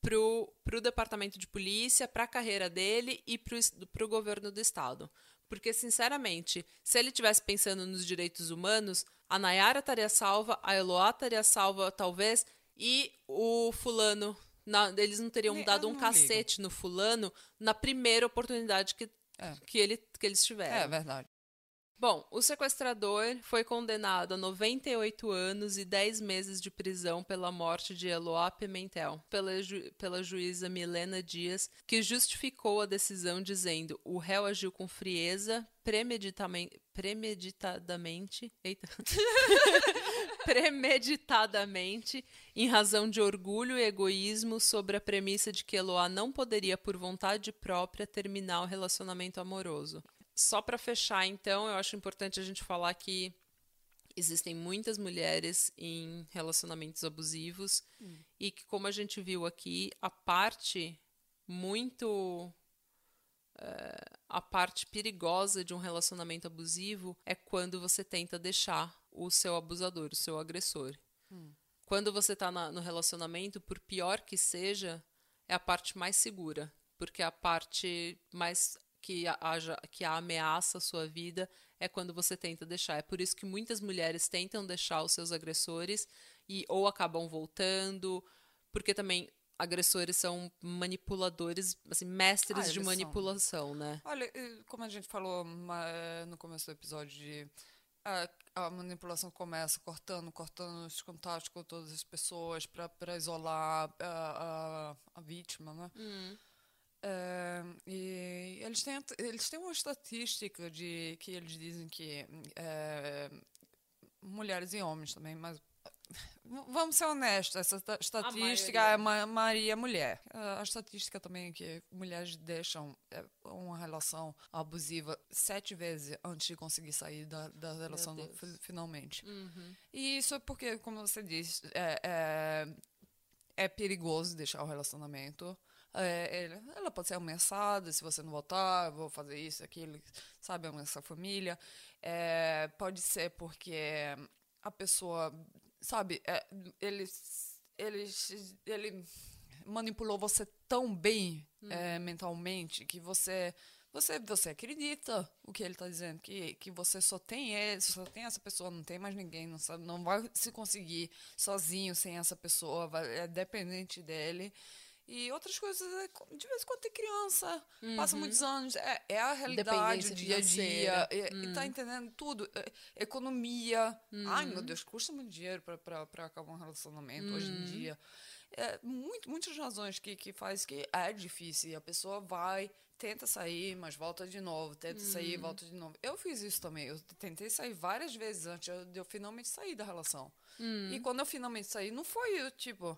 pro, pro departamento de polícia, pra carreira dele e pro, pro governo do estado. Porque, sinceramente, se ele tivesse pensando nos direitos humanos, a Nayara estaria salva, a Eloá estaria salva, talvez, e o fulano. na- eles não teriam Nem- dado eu um não cacete no fulano na primeira oportunidade que, É. que, ele, que eles tiveram. É verdade. Bom, o sequestrador foi condenado a 98 anos e 10 meses de prisão pela morte de Eloá Pimentel, pela, ju- pela juíza Milena Dias, que justificou a decisão dizendo o réu agiu com frieza, premeditamen- premeditadamente, eita, premeditadamente, em razão de orgulho e egoísmo sobre a premissa de que Eloá não poderia, por vontade própria, terminar o relacionamento amoroso. Só para fechar, então, eu acho importante a gente falar que existem muitas mulheres em relacionamentos abusivos e que, como a gente viu aqui, a parte muito é, a parte perigosa de um relacionamento abusivo é quando você tenta deixar o seu abusador, o seu agressor. Hum. Quando você está no relacionamento, por pior que seja, é a parte mais segura, porque a parte mais que haja que ameaça a sua vida é quando você tenta deixar. É por isso que muitas mulheres tentam deixar os seus agressores e ou acabam voltando, porque também agressores são manipuladores, assim, mestres ah, de manipulação, são. né? Olha, como a gente falou no começo do episódio de a, a, manipulação começa cortando, cortando os contatos com todas as pessoas para isolar a, a, a, vítima, né? Hum. É, e eles têm, eles têm uma estatística de que eles dizem que é, mulheres e homens também, mas Vamos ser honestos, essa estatística é ma Maria mulher. A estatística também é que mulheres deixam é, uma relação abusiva sete vezes antes de conseguir sair da, da relação finalmente. Uhum. E isso é porque, como você disse, é, é, é perigoso deixar o relacionamento. É, ela pode ser ameaçada se você não voltar, vou fazer isso, aquilo, sabe, ameaçar a família. É, pode ser porque a pessoa sabe, é, ele, ele, ele manipulou você tão bem hum. é, mentalmente que você você você acredita o que ele está dizendo que, que você só tem ele só tem essa pessoa não tem mais ninguém não sabe, não vai se conseguir sozinho sem essa pessoa vai, é dependente dele e outras coisas, é de vez em quando tem criança, uhum. passa muitos anos, é, é a realidade, o dia a dia. E, uhum. e tá uhum. entendendo tudo. É, economia. Uhum. Ai, meu Deus, custa muito dinheiro para acabar um relacionamento hoje em uhum. dia. É, muito, muitas razões que, que faz que é difícil. E a pessoa vai, tenta sair, mas volta de novo, tenta sair, uhum. volta de novo. Eu fiz isso também. Eu tentei sair várias vezes antes de eu finalmente sair da relação. E quando eu finalmente saí, não foi eu, tipo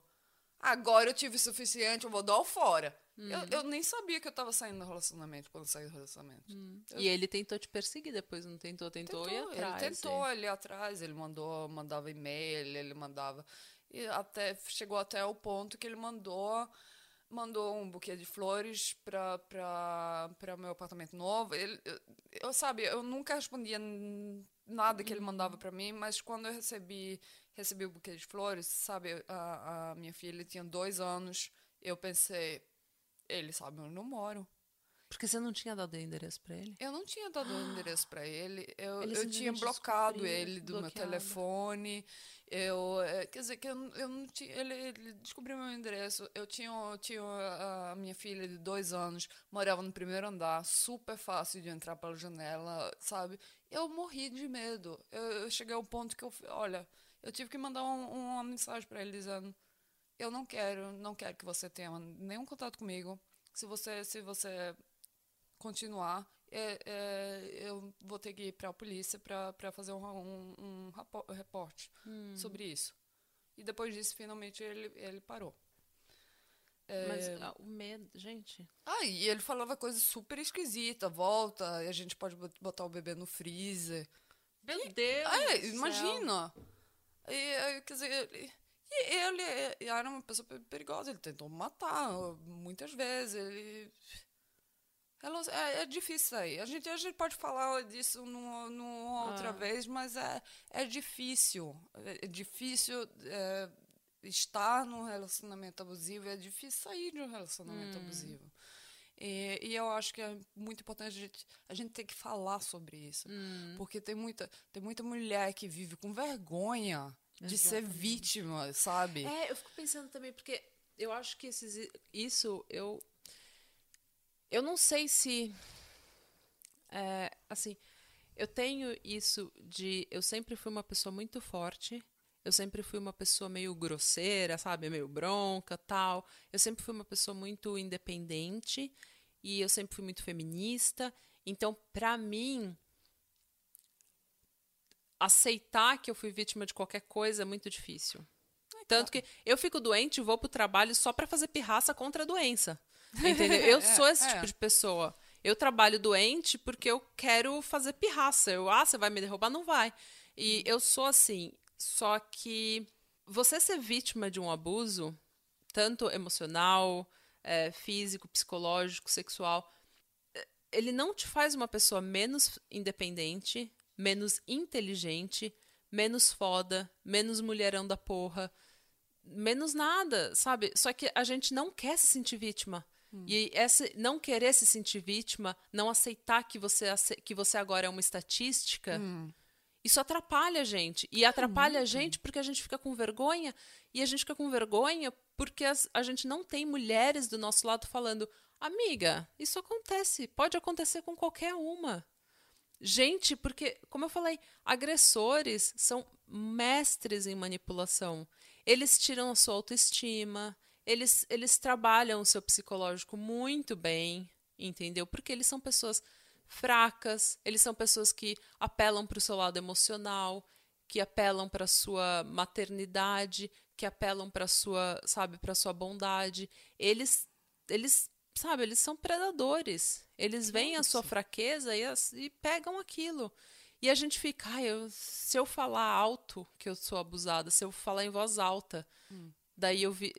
agora eu tive o suficiente, eu vou dar o fora. Uhum. Eu, eu, nem sabia que eu tava saindo do relacionamento quando saí do relacionamento. Uhum. Eu... E ele tentou te perseguir depois, não tentou? Tentou, tentou ir atrás. Ele tentou ali atrás, ele mandou, mandava e-mail, ele mandava. E até chegou até o ponto que ele mandou mandou um buquê de flores para para meu apartamento novo. Ele, eu, eu sabe, eu nunca respondia nada que ele mandava para mim, mas quando eu recebi recebi o buquê de flores, sabe? A, a minha filha tinha dois anos. Eu pensei, ele sabe onde eu moro. Porque você não tinha dado o endereço para ele? Eu não tinha dado o endereço para ele. Eu, ele eu tinha bloqueado ele do bloqueado. meu telefone. Eu, é, quer dizer, que eu, eu não tinha. Ele, ele descobriu meu endereço. Eu tinha, tinha a minha filha de dois anos, morava no primeiro andar, super fácil de entrar pela janela, sabe? Eu morri de medo. Eu, eu cheguei ao ponto que eu, olha, eu tive que mandar um, uma mensagem para ele dizendo: eu não quero, não quero que você tenha nenhum contato comigo. Se você, se você continuar, é, é, eu vou ter que ir para a polícia para fazer um, um, um reporte hum. sobre isso. E depois disso, finalmente, ele, ele parou. É... Mas ah, o medo, gente. Ah, e ele falava coisas super esquisitas. Volta, a gente pode botar o bebê no freezer. Meu e, Deus! É, imagina! Céu. E, quer dizer, ele, e ele era uma pessoa perigosa, ele tentou matar muitas vezes. Ele, é, é difícil aí. A gente, a gente pode falar disso numa outra ah. vez, mas é, é difícil. É, é difícil é, estar num relacionamento abusivo, é difícil sair de um relacionamento hum. abusivo. E, e, eu acho que é muito importante a gente, a gente ter que falar sobre isso. Hum. Porque tem muita, tem muita mulher que vive com vergonha de ser vítima, sabe? É, eu fico pensando também, porque eu acho que esses, isso, eu. Eu não sei se. É, assim, eu tenho isso de. Eu sempre fui uma pessoa muito forte. Eu sempre fui uma pessoa meio grosseira, sabe? Meio bronca, tal. Eu sempre fui uma pessoa muito independente e eu sempre fui muito feminista. Então, para mim, aceitar que eu fui vítima de qualquer coisa é muito difícil. Tanto que eu fico doente e vou pro trabalho só para fazer pirraça contra a doença. Entendeu? Eu sou esse é. tipo de pessoa. Eu trabalho doente porque eu quero fazer pirraça. Eu, ah, você vai me derrubar? Não vai. E eu sou assim. Só que você ser vítima de um abuso, tanto emocional, é, físico, psicológico, sexual, ele não te faz uma pessoa menos independente, menos inteligente, menos foda, menos mulherão da porra, menos nada, sabe? Só que a gente não quer se sentir vítima. Hum. E esse não querer se sentir vítima, não aceitar que você, que você agora é uma estatística, hum. Isso atrapalha a gente. E atrapalha a gente porque a gente fica com vergonha. E a gente fica com vergonha porque as, a gente não tem mulheres do nosso lado falando: amiga, isso acontece, pode acontecer com qualquer uma. Gente, porque, como eu falei, agressores são mestres em manipulação. Eles tiram a sua autoestima, eles, eles trabalham o seu psicológico muito bem, entendeu? Porque eles são pessoas fracas, eles são pessoas que apelam para o seu lado emocional, que apelam para a sua maternidade, que apelam para sua, sabe, para sua bondade. Eles eles, sabe, eles são predadores. Eles veem a sua fraqueza e, e pegam aquilo. E a gente fica, ah, eu, se eu falar alto que eu sou abusada, se eu falar em voz alta, hum. daí eu vi,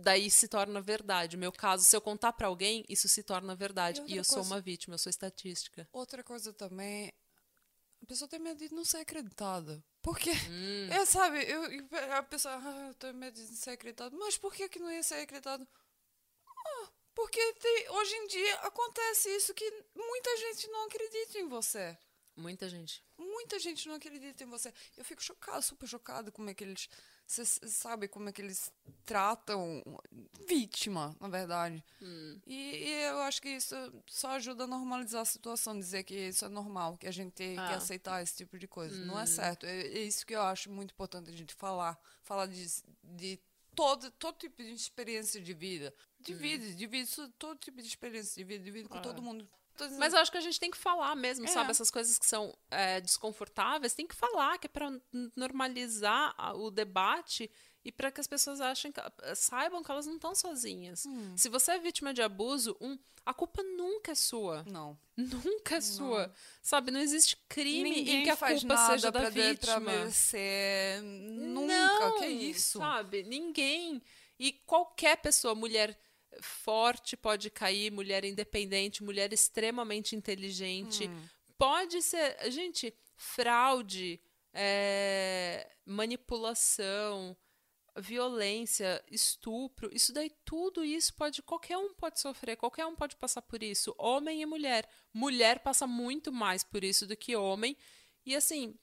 daí se torna verdade. meu caso, se eu contar para alguém, isso se torna verdade. E, e eu coisa, sou uma vítima, eu sou estatística. Outra coisa também, a pessoa tem medo de não ser acreditada. Porque, hum. é, sabe, eu, a pessoa, ah, eu tenho medo de não ser acreditado. Mas por que, que não ia ser acreditado? Ah, porque tem, hoje em dia acontece isso que muita gente não acredita em você. Muita gente. Muita gente não acredita em você. Eu fico chocada, super chocada como é que eles. Você sabe como é que eles tratam vítima, na verdade. Hum. E, e, eu acho que isso só ajuda a normalizar a situação, dizer que isso é normal, que a gente tem ah. que aceitar esse tipo de coisa. Hum. Não é hum. certo. É, é, isso que eu acho muito importante a gente falar. Falar de, de todo, todo tipo de experiência de vida. Divide, hum. divide todo tipo de experiência de vida, divide com ah. todo mundo. Mas eu acho que a gente tem que falar mesmo, é. sabe? Essas coisas que são é, desconfortáveis, tem que falar, que é para normalizar o debate e para que as pessoas achem que, saibam que elas não estão sozinhas. Hum. Se você é vítima de abuso, um, a culpa nunca é sua. Não. Nunca é não. sua. Sabe, não existe crime Ninguém em que a culpa seja da vítima. Merecer. Nunca, não, que isso? Sabe, ninguém. E qualquer pessoa, mulher forte pode cair, mulher independente, mulher extremamente inteligente. Hum. Pode ser. Gente, fraude, é, manipulação, violência, estupro, isso daí, tudo isso pode. Qualquer um pode sofrer, qualquer um pode passar por isso. Homem e mulher. Mulher passa muito mais por isso do que homem. E assim,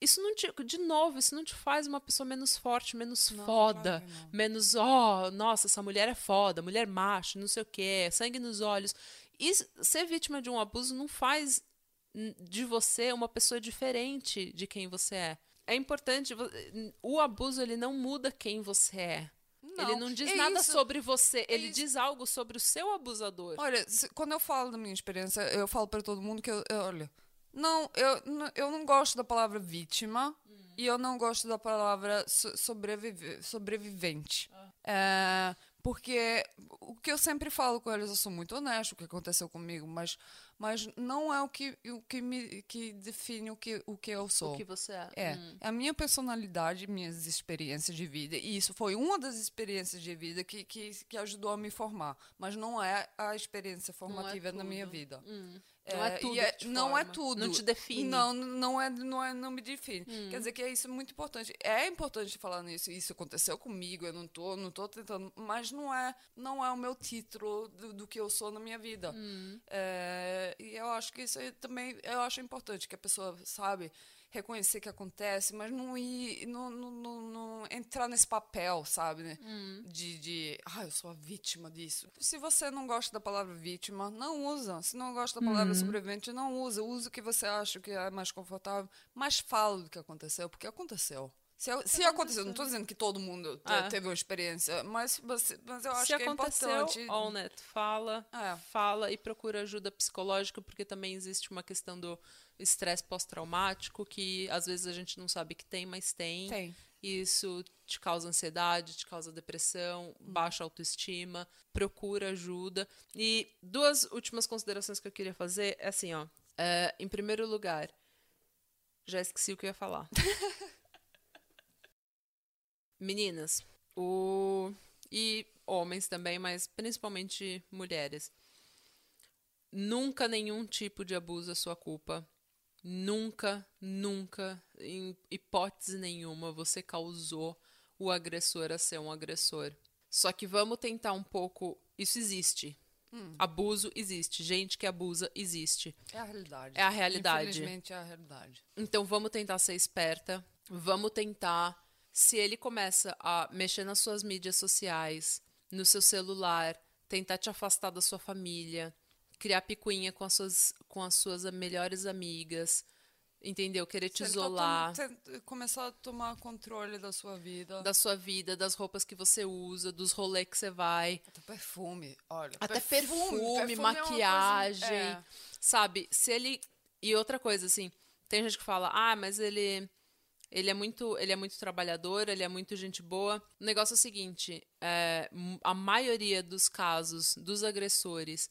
isso não te, de novo, isso não te faz uma pessoa menos forte, menos não, foda, claro menos, ó, oh, nossa, essa mulher é foda, mulher macho, não sei o quê, sangue nos olhos. E ser vítima de um abuso não faz de você uma pessoa diferente de quem você é. É importante, o abuso ele não muda quem você é. Não, ele não diz é nada isso, sobre você, é ele isso. diz algo sobre o seu abusador. Olha, quando eu falo da minha experiência, eu falo para todo mundo que eu, eu olha, não, eu, eu não gosto da palavra vítima e eu não gosto da palavra sobrevive, sobrevivente. Ah. É, porque o que eu sempre falo com eles, eu sou muito honesto, o que aconteceu comigo, mas, mas não é o que, o que me que define o que, o que eu sou. O que você é. É, hum. é a minha personalidade, minhas experiências de vida. E isso foi uma das experiências de vida que, que, que ajudou a me formar. Mas não é a experiência formativa é na minha vida. Hum. Não é, é tudo. É, não é tudo. Não te define. Não, não é, não é, não me define. Hum. Quer dizer que é isso muito importante. É importante falar nisso. Isso aconteceu comigo. Eu não tô, não tô tentando, mas não é, não é o meu título do, do que eu sou na minha vida. Hum. É, e eu acho que isso também, eu acho importante que a pessoa sabe reconhecer que acontece, mas não ir, não, não, não, não entrar nesse papel, sabe, né? Hum. De, de, ah, eu sou a vítima disso. Se você não gosta da palavra vítima, não usa. Se não gosta da palavra uhum. sobrevivente, não usa. Usa o que você acha que é mais confortável, mas fala do que aconteceu, porque aconteceu. Se, se aconteceu, não estou dizendo que todo mundo é. teve uma experiência, mas, mas eu acho se que é importante. It, fala, é. fala e procura ajuda psicológica, porque também existe uma questão do estresse pós-traumático, que às vezes a gente não sabe que tem, mas tem. Tem. Isso te causa ansiedade, te causa depressão, hum. baixa autoestima, procura ajuda. E duas últimas considerações que eu queria fazer é assim, ó. É, em primeiro lugar, já esqueci o que eu ia falar. Meninas, o e homens também, mas principalmente mulheres. nunca nenhum tipo de abuso é sua culpa. Nunca, nunca, em hipótese nenhuma, você causou o agressor a ser um agressor. Só que vamos tentar um pouco. Isso existe. Hum. Abuso existe. Gente que abusa existe. É a realidade. É a realidade. Infelizmente é a realidade. Então vamos tentar ser esperta. Vamos tentar. Se ele começa a mexer nas suas mídias sociais, no seu celular, tentar te afastar da sua família, criar picuinha com as suas, com as suas melhores amigas, entendeu? Querer te isolar. Tá tom, começar a tomar controle da sua vida. Da sua vida, das roupas que você usa, dos rolês que você vai. Até perfume, olha. Até perfume, perfume, perfume maquiagem. É coisa... é. Sabe? Se ele. E outra coisa, assim, tem gente que fala, ah, mas ele. Ele é muito, ele é muito trabalhador, ele é muito gente boa. O negócio é o seguinte: é, a maioria dos casos dos agressores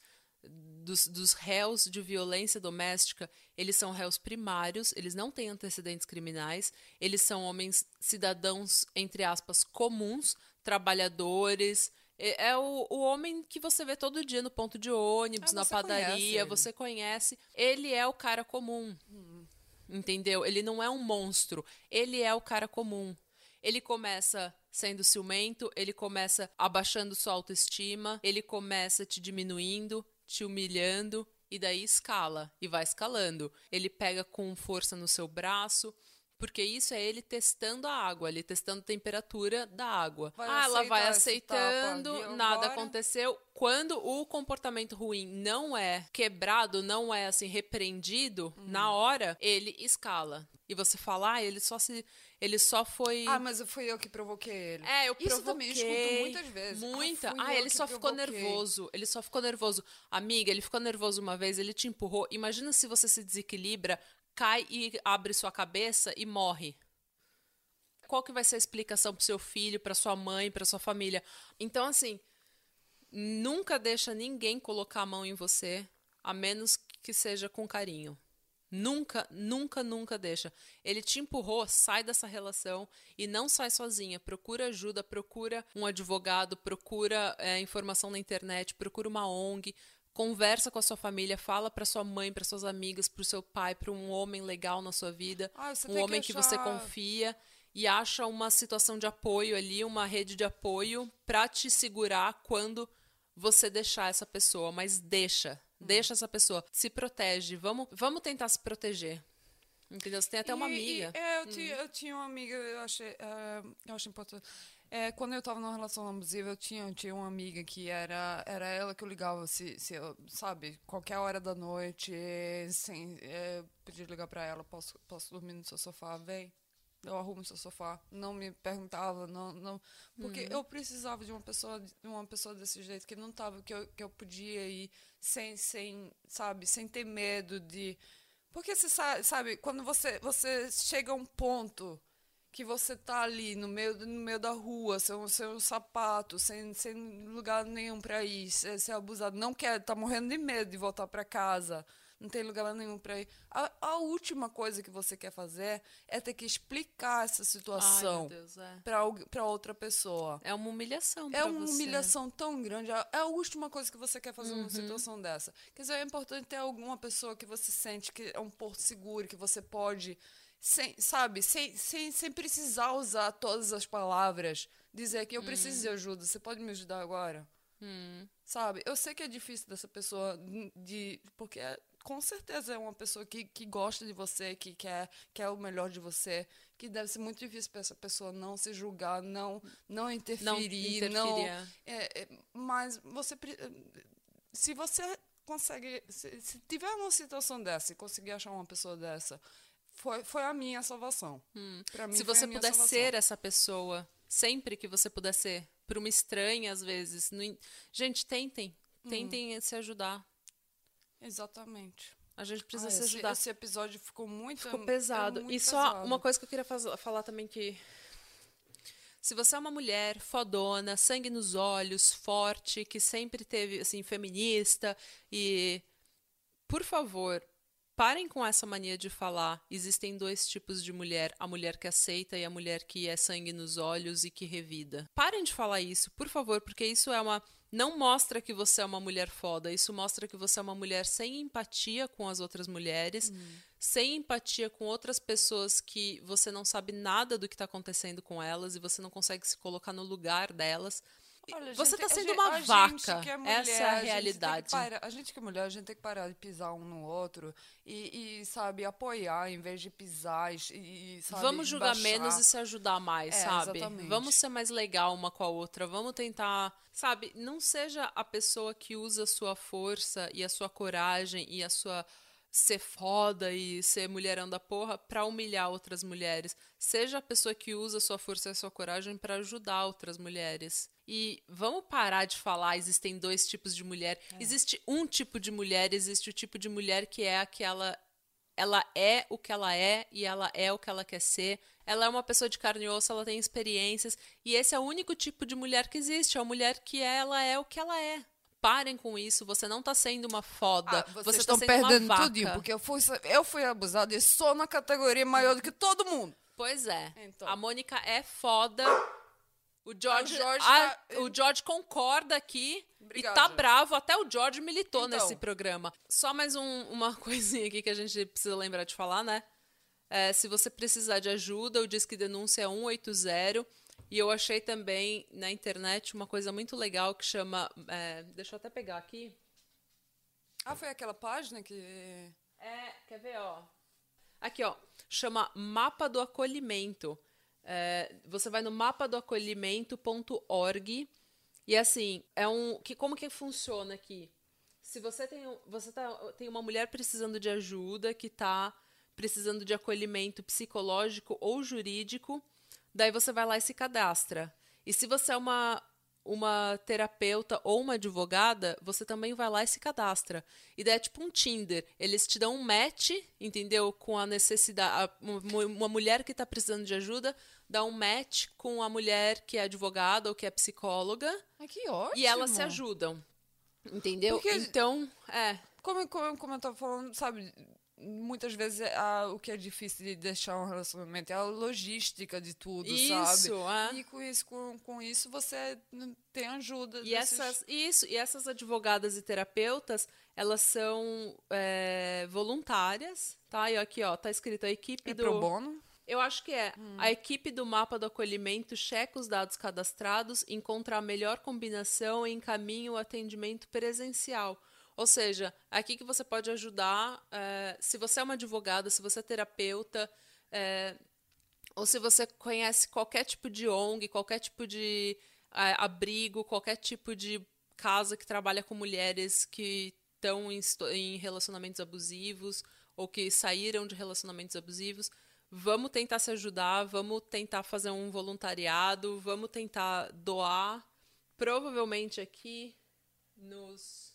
dos, dos réus de violência doméstica, eles são réus primários, eles não têm antecedentes criminais, eles são homens cidadãos, entre aspas, comuns, trabalhadores. É, é o, o homem que você vê todo dia no ponto de ônibus, ah, na padaria, conhece você conhece. Ele é o cara comum. Hum. Entendeu? Ele não é um monstro. Ele é o cara comum. Ele começa sendo ciumento, ele começa abaixando sua autoestima, ele começa te diminuindo, te humilhando e daí escala e vai escalando. Ele pega com força no seu braço, porque isso é ele testando a água, ele testando a temperatura da água. Vai ah, ela vai aceitando, nada aconteceu. Quando o comportamento ruim não é quebrado, não é assim repreendido, hum. na hora ele escala. E você fala, ah, ele só se ele só foi. Ah, mas fui eu que provoquei ele. É, eu provoquei. Isso também escuto muitas vezes. Muita. Ah, ah ele só ficou nervoso. Ele só ficou nervoso. Amiga, ele ficou nervoso uma vez, ele te empurrou. Imagina se você se desequilibra, cai e abre sua cabeça e morre. Qual que vai ser a explicação pro seu filho, para sua mãe, para sua família? Então, assim, nunca deixa ninguém colocar a mão em você, a menos que seja com carinho. Nunca, nunca, nunca deixa. Ele te empurrou, sai dessa relação e não sai sozinha. Procura ajuda, procura um advogado, procura é, informação na internet, procura uma ONG, conversa com a sua família, fala para sua mãe, para suas amigas, para o seu pai, para um homem legal na sua vida, ah, um homem que, achar... que, você confia e acha uma situação de apoio ali, uma rede de apoio para te segurar quando você deixar essa pessoa, mas deixa, Deixa essa pessoa. Se protege. Vamos, vamos tentar se proteger. Entendeu? Você tem até uma amiga. E, é, eu, hum. tinha, eu tinha uma amiga, eu achei, uh, eu achei importante. É, quando eu tava numa relação abusiva, eu tinha, eu tinha uma amiga que era, era ela que eu ligava, se, se eu, sabe, qualquer hora da noite, sem, é, podia ligar pra ela, posso, posso dormir no seu sofá, vem eu arrumo seu sofá. Não me perguntava, não, não porque uhum. eu precisava de uma pessoa, de uma pessoa desse jeito que não tava, que eu, que eu podia ir sem, sem, sabe, sem ter medo de, porque você sabe, sabe quando você, você chega a um ponto que você tá ali no meio, no meio da rua, sem, sem um sapato, sem, sem lugar nenhum para ir, ser, ser abusado, não quer, tá morrendo de medo de voltar para casa não tem lugar nenhum para ir. A, a, última coisa que você quer fazer é ter que explicar essa situação é. para outra pessoa. É uma humilhação. É uma você. humilhação tão grande. É, é a última coisa que você quer fazer uhum. numa situação dessa. Quer dizer, é importante ter alguma pessoa que você sente que é um porto seguro, que você pode, sem, sabe, sem, sem, sem precisar usar todas as palavras, dizer que eu preciso de uhum. ajuda. Você pode me ajudar agora? Hum. Sabe? Eu sei que é difícil dessa pessoa de. Porque com certeza é uma pessoa que, que gosta de você, que quer, quer o melhor de você, que deve ser muito difícil para essa pessoa não se julgar, não não interferir, não, não é, é, mas você se você consegue se, se, tiver uma situação dessa e conseguir achar uma pessoa dessa foi, foi a minha salvação. Hum. Mim, se você puder salvação. ser essa pessoa sempre que você puder ser para uma estranha às vezes, no, gente tentem tentem hum. se ajudar Exatamente. A gente precisa ah, se esse, ajudar. Esse episódio ficou muito Ficou pesado. É muito e só pesado. uma coisa que eu queria falar também que se você é uma mulher fodona, sangue nos olhos, forte, que sempre teve assim feminista e por favor, Parem com essa mania de falar. Existem dois tipos de mulher: a mulher que aceita e a mulher que é sangue nos olhos e que revida. Parem de falar isso, por favor, porque isso é uma. Não mostra que você é uma mulher foda. Isso mostra que você é uma mulher sem empatia com as outras mulheres, hum. sem empatia com outras pessoas que você não sabe nada do que está acontecendo com elas e você não consegue se colocar no lugar delas. Olha, você está sendo uma vaca. É mulher, Essa é a, a realidade. Parar, a gente que é mulher, a gente tem que parar de pisar um no outro e, e sabe, apoiar em vez de pisar e, sabe, Vamos julgar baixar. menos e se ajudar mais, é, sabe? Exatamente. Vamos ser mais legal uma com a outra. Vamos tentar, sabe? Não seja a pessoa que usa a sua força e a sua coragem e a sua ser foda e ser mulherão da porra para humilhar outras mulheres. Seja a pessoa que usa sua força e sua coragem para ajudar outras mulheres. E vamos parar de falar, existem dois tipos de mulher. É. Existe um tipo de mulher, existe o tipo de mulher que é aquela ela é o que ela é e ela é o que ela quer ser. Ela é uma pessoa de carne e osso, ela tem experiências. E esse é o único tipo de mulher que existe. É a mulher que ela é o que ela é parem com isso, você não tá sendo uma foda. Ah, vocês você estão tá perdendo tudo, porque eu fui, eu fui abusada e sou na categoria maior do que todo mundo. Pois é. Então. A Mônica é foda. O George, George a, tá... o George concorda aqui Obrigada. e tá bravo. Até o George militou então. nesse programa. Só mais um, uma coisinha aqui que a gente precisa lembrar de falar, né? É, se você precisar de ajuda, o Disque Denúncia é 180. E eu achei também na internet uma coisa muito legal que chama. É, deixa eu até pegar aqui. Ah, foi aquela página que. É, quer ver, ó. Aqui, ó. Chama Mapa do Acolhimento. É, você vai no mapadoacolhimento.org e assim, é um. Que, como que funciona aqui? Se você tem, você tá, tem uma mulher precisando de ajuda, que está precisando de acolhimento psicológico ou jurídico Daí você vai lá e se cadastra. E se você é uma, uma terapeuta ou uma advogada, você também vai lá e se cadastra. E daí é tipo um Tinder. Eles te dão um match, entendeu? Com a necessidade. Uma mulher que está precisando de ajuda dá um match com a mulher que é advogada ou que é psicóloga. Ai, que ótimo. E elas se ajudam. Entendeu? Porque, então, é. Como, como, como eu estava falando, sabe? muitas vezes é, a, o que é difícil de deixar um relacionamento é a logística de tudo, isso, sabe? É. E com isso, com, com isso você tem ajuda. E desses... essas, isso, e essas advogadas e terapeutas, elas são é, voluntárias, tá? E aqui, ó, tá escrito a equipe é do... pro bono? Eu acho que é. Hum. A equipe do mapa do acolhimento checa os dados cadastrados, encontra a melhor combinação e encaminha o atendimento presencial. Ou seja, aqui que você pode ajudar, é, se você é uma advogada, se você é terapeuta, é, ou se você conhece qualquer tipo de ONG, qualquer tipo de é, abrigo, qualquer tipo de casa que trabalha com mulheres que estão em, em relacionamentos abusivos ou que saíram de relacionamentos abusivos, vamos tentar se ajudar, vamos tentar fazer um voluntariado, vamos tentar doar. Provavelmente aqui nos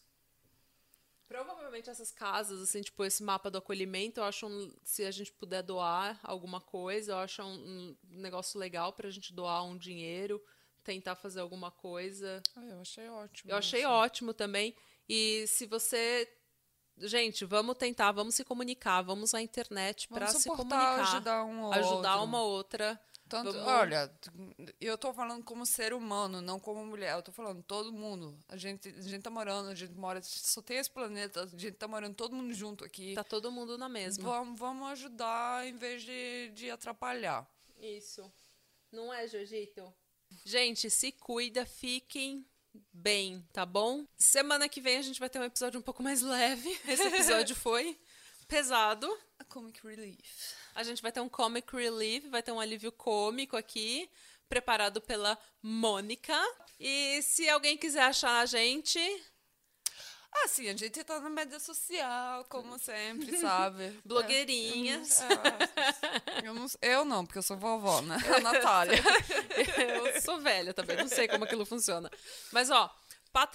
Provavelmente essas casas, assim, tipo, esse mapa do acolhimento, eu acho, um, se a gente puder doar alguma coisa, eu acho um, um negócio legal pra gente doar um dinheiro, tentar fazer alguma coisa. Ah, eu achei ótimo. Eu achei assim. ótimo também. E se você gente, vamos tentar, vamos se comunicar, vamos à internet para se comunicar, ajudar um ajudar outro. uma outra. Tanto, vamos... Olha, eu tô falando como ser humano, não como mulher. Eu tô falando todo mundo. A gente, a gente tá morando, a gente mora, só tem esse planeta, a gente tá morando todo mundo junto aqui. Tá todo mundo na mesma. Vamos, vamos ajudar em vez de, de atrapalhar. Isso. Não é, Jojito? Gente, se cuida, fiquem bem, tá bom? Semana que vem a gente vai ter um episódio um pouco mais leve. Esse episódio foi pesado. A comic relief. A gente vai ter um comic relief, vai ter um alívio cômico aqui, preparado pela Mônica. E se alguém quiser achar a gente, ah, sim, a gente tá na mídia social, como sempre, sabe? Blogueirinhas. É, eu, não, eu, não, porque eu sou vovó, né? A Natália. eu sou velha também, não sei como aquilo funciona. Mas, ó,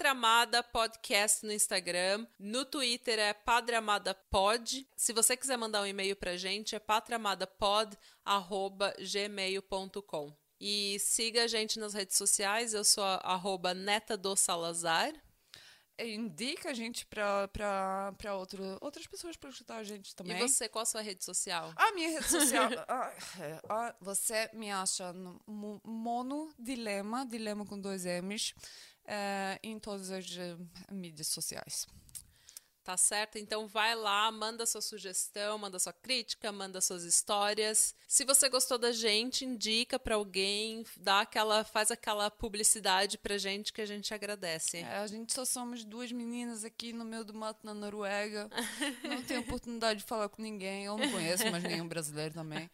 Amada Podcast no Instagram. No Twitter é Pod. Se você quiser mandar um e-mail pra gente, é patramadapod.gmail.com. E siga a gente nas redes sociais. Eu sou a arroba Neta do Salazar. Indica a gente pra, pra, pra outro, outras pessoas pra escutar a gente também. E você, qual a sua rede social? A minha rede social. ah, é, ah, você me acha no mo- Mono Dilema, Dilema com dois M's, eh, em todas as eh, mídias sociais. Tá certo? Então vai lá, manda sua sugestão, manda sua crítica, manda suas histórias. Se você gostou da gente, indica pra alguém, dá aquela, faz aquela publicidade pra gente que a gente agradece. É, a gente só somos duas meninas aqui no meio do mato na Noruega. Não tenho oportunidade de falar com ninguém. Eu não conheço mais nenhum brasileiro também.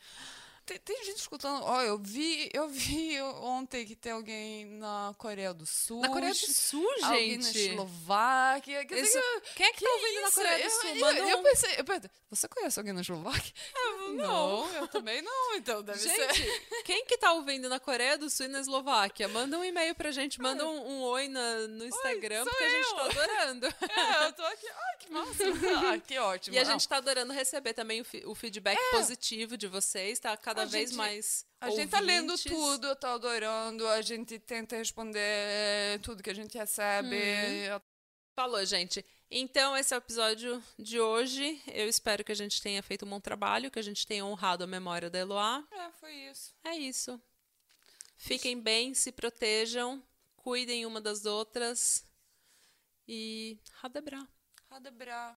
Tem, tem gente escutando. Ó, eu vi, eu vi ontem que tem alguém na Coreia do Sul. Na Coreia do Sul, Alguém na gente. Eslováquia. Quer dizer, Quem é que, tá ouvindo na isso? Coreia do Eu- Sul? Eu, eu um- pensei, eu pensei, você conhece alguém na Eslováquia? não. eu também não, então deve ser. Gente, quem que tá ouvindo na Coreia do Sul e na Eslováquia? Manda um e-mail pra gente, manda um, um oi na- no Instagram, sou porque a gente eu. tá adorando. É, eu tô aqui. Ai, que massa. ah, que ótimo. E a Não, gente tá adorando receber também o, o feedback positivo de vocês, tá cada A vez gente- mais. A gente tá lendo ouvintes. tudo, eu tô adorando, a gente tenta responder tudo que a gente recebe. Uhum. Falou, gente. Então, esse é o episódio de hoje. Eu espero que a gente tenha feito um bom trabalho, que a gente tenha honrado a memória da Eloá. É, foi isso. É isso. Fiquem bem, se protejam, cuidem uma das outras. E Radebra. Radebra.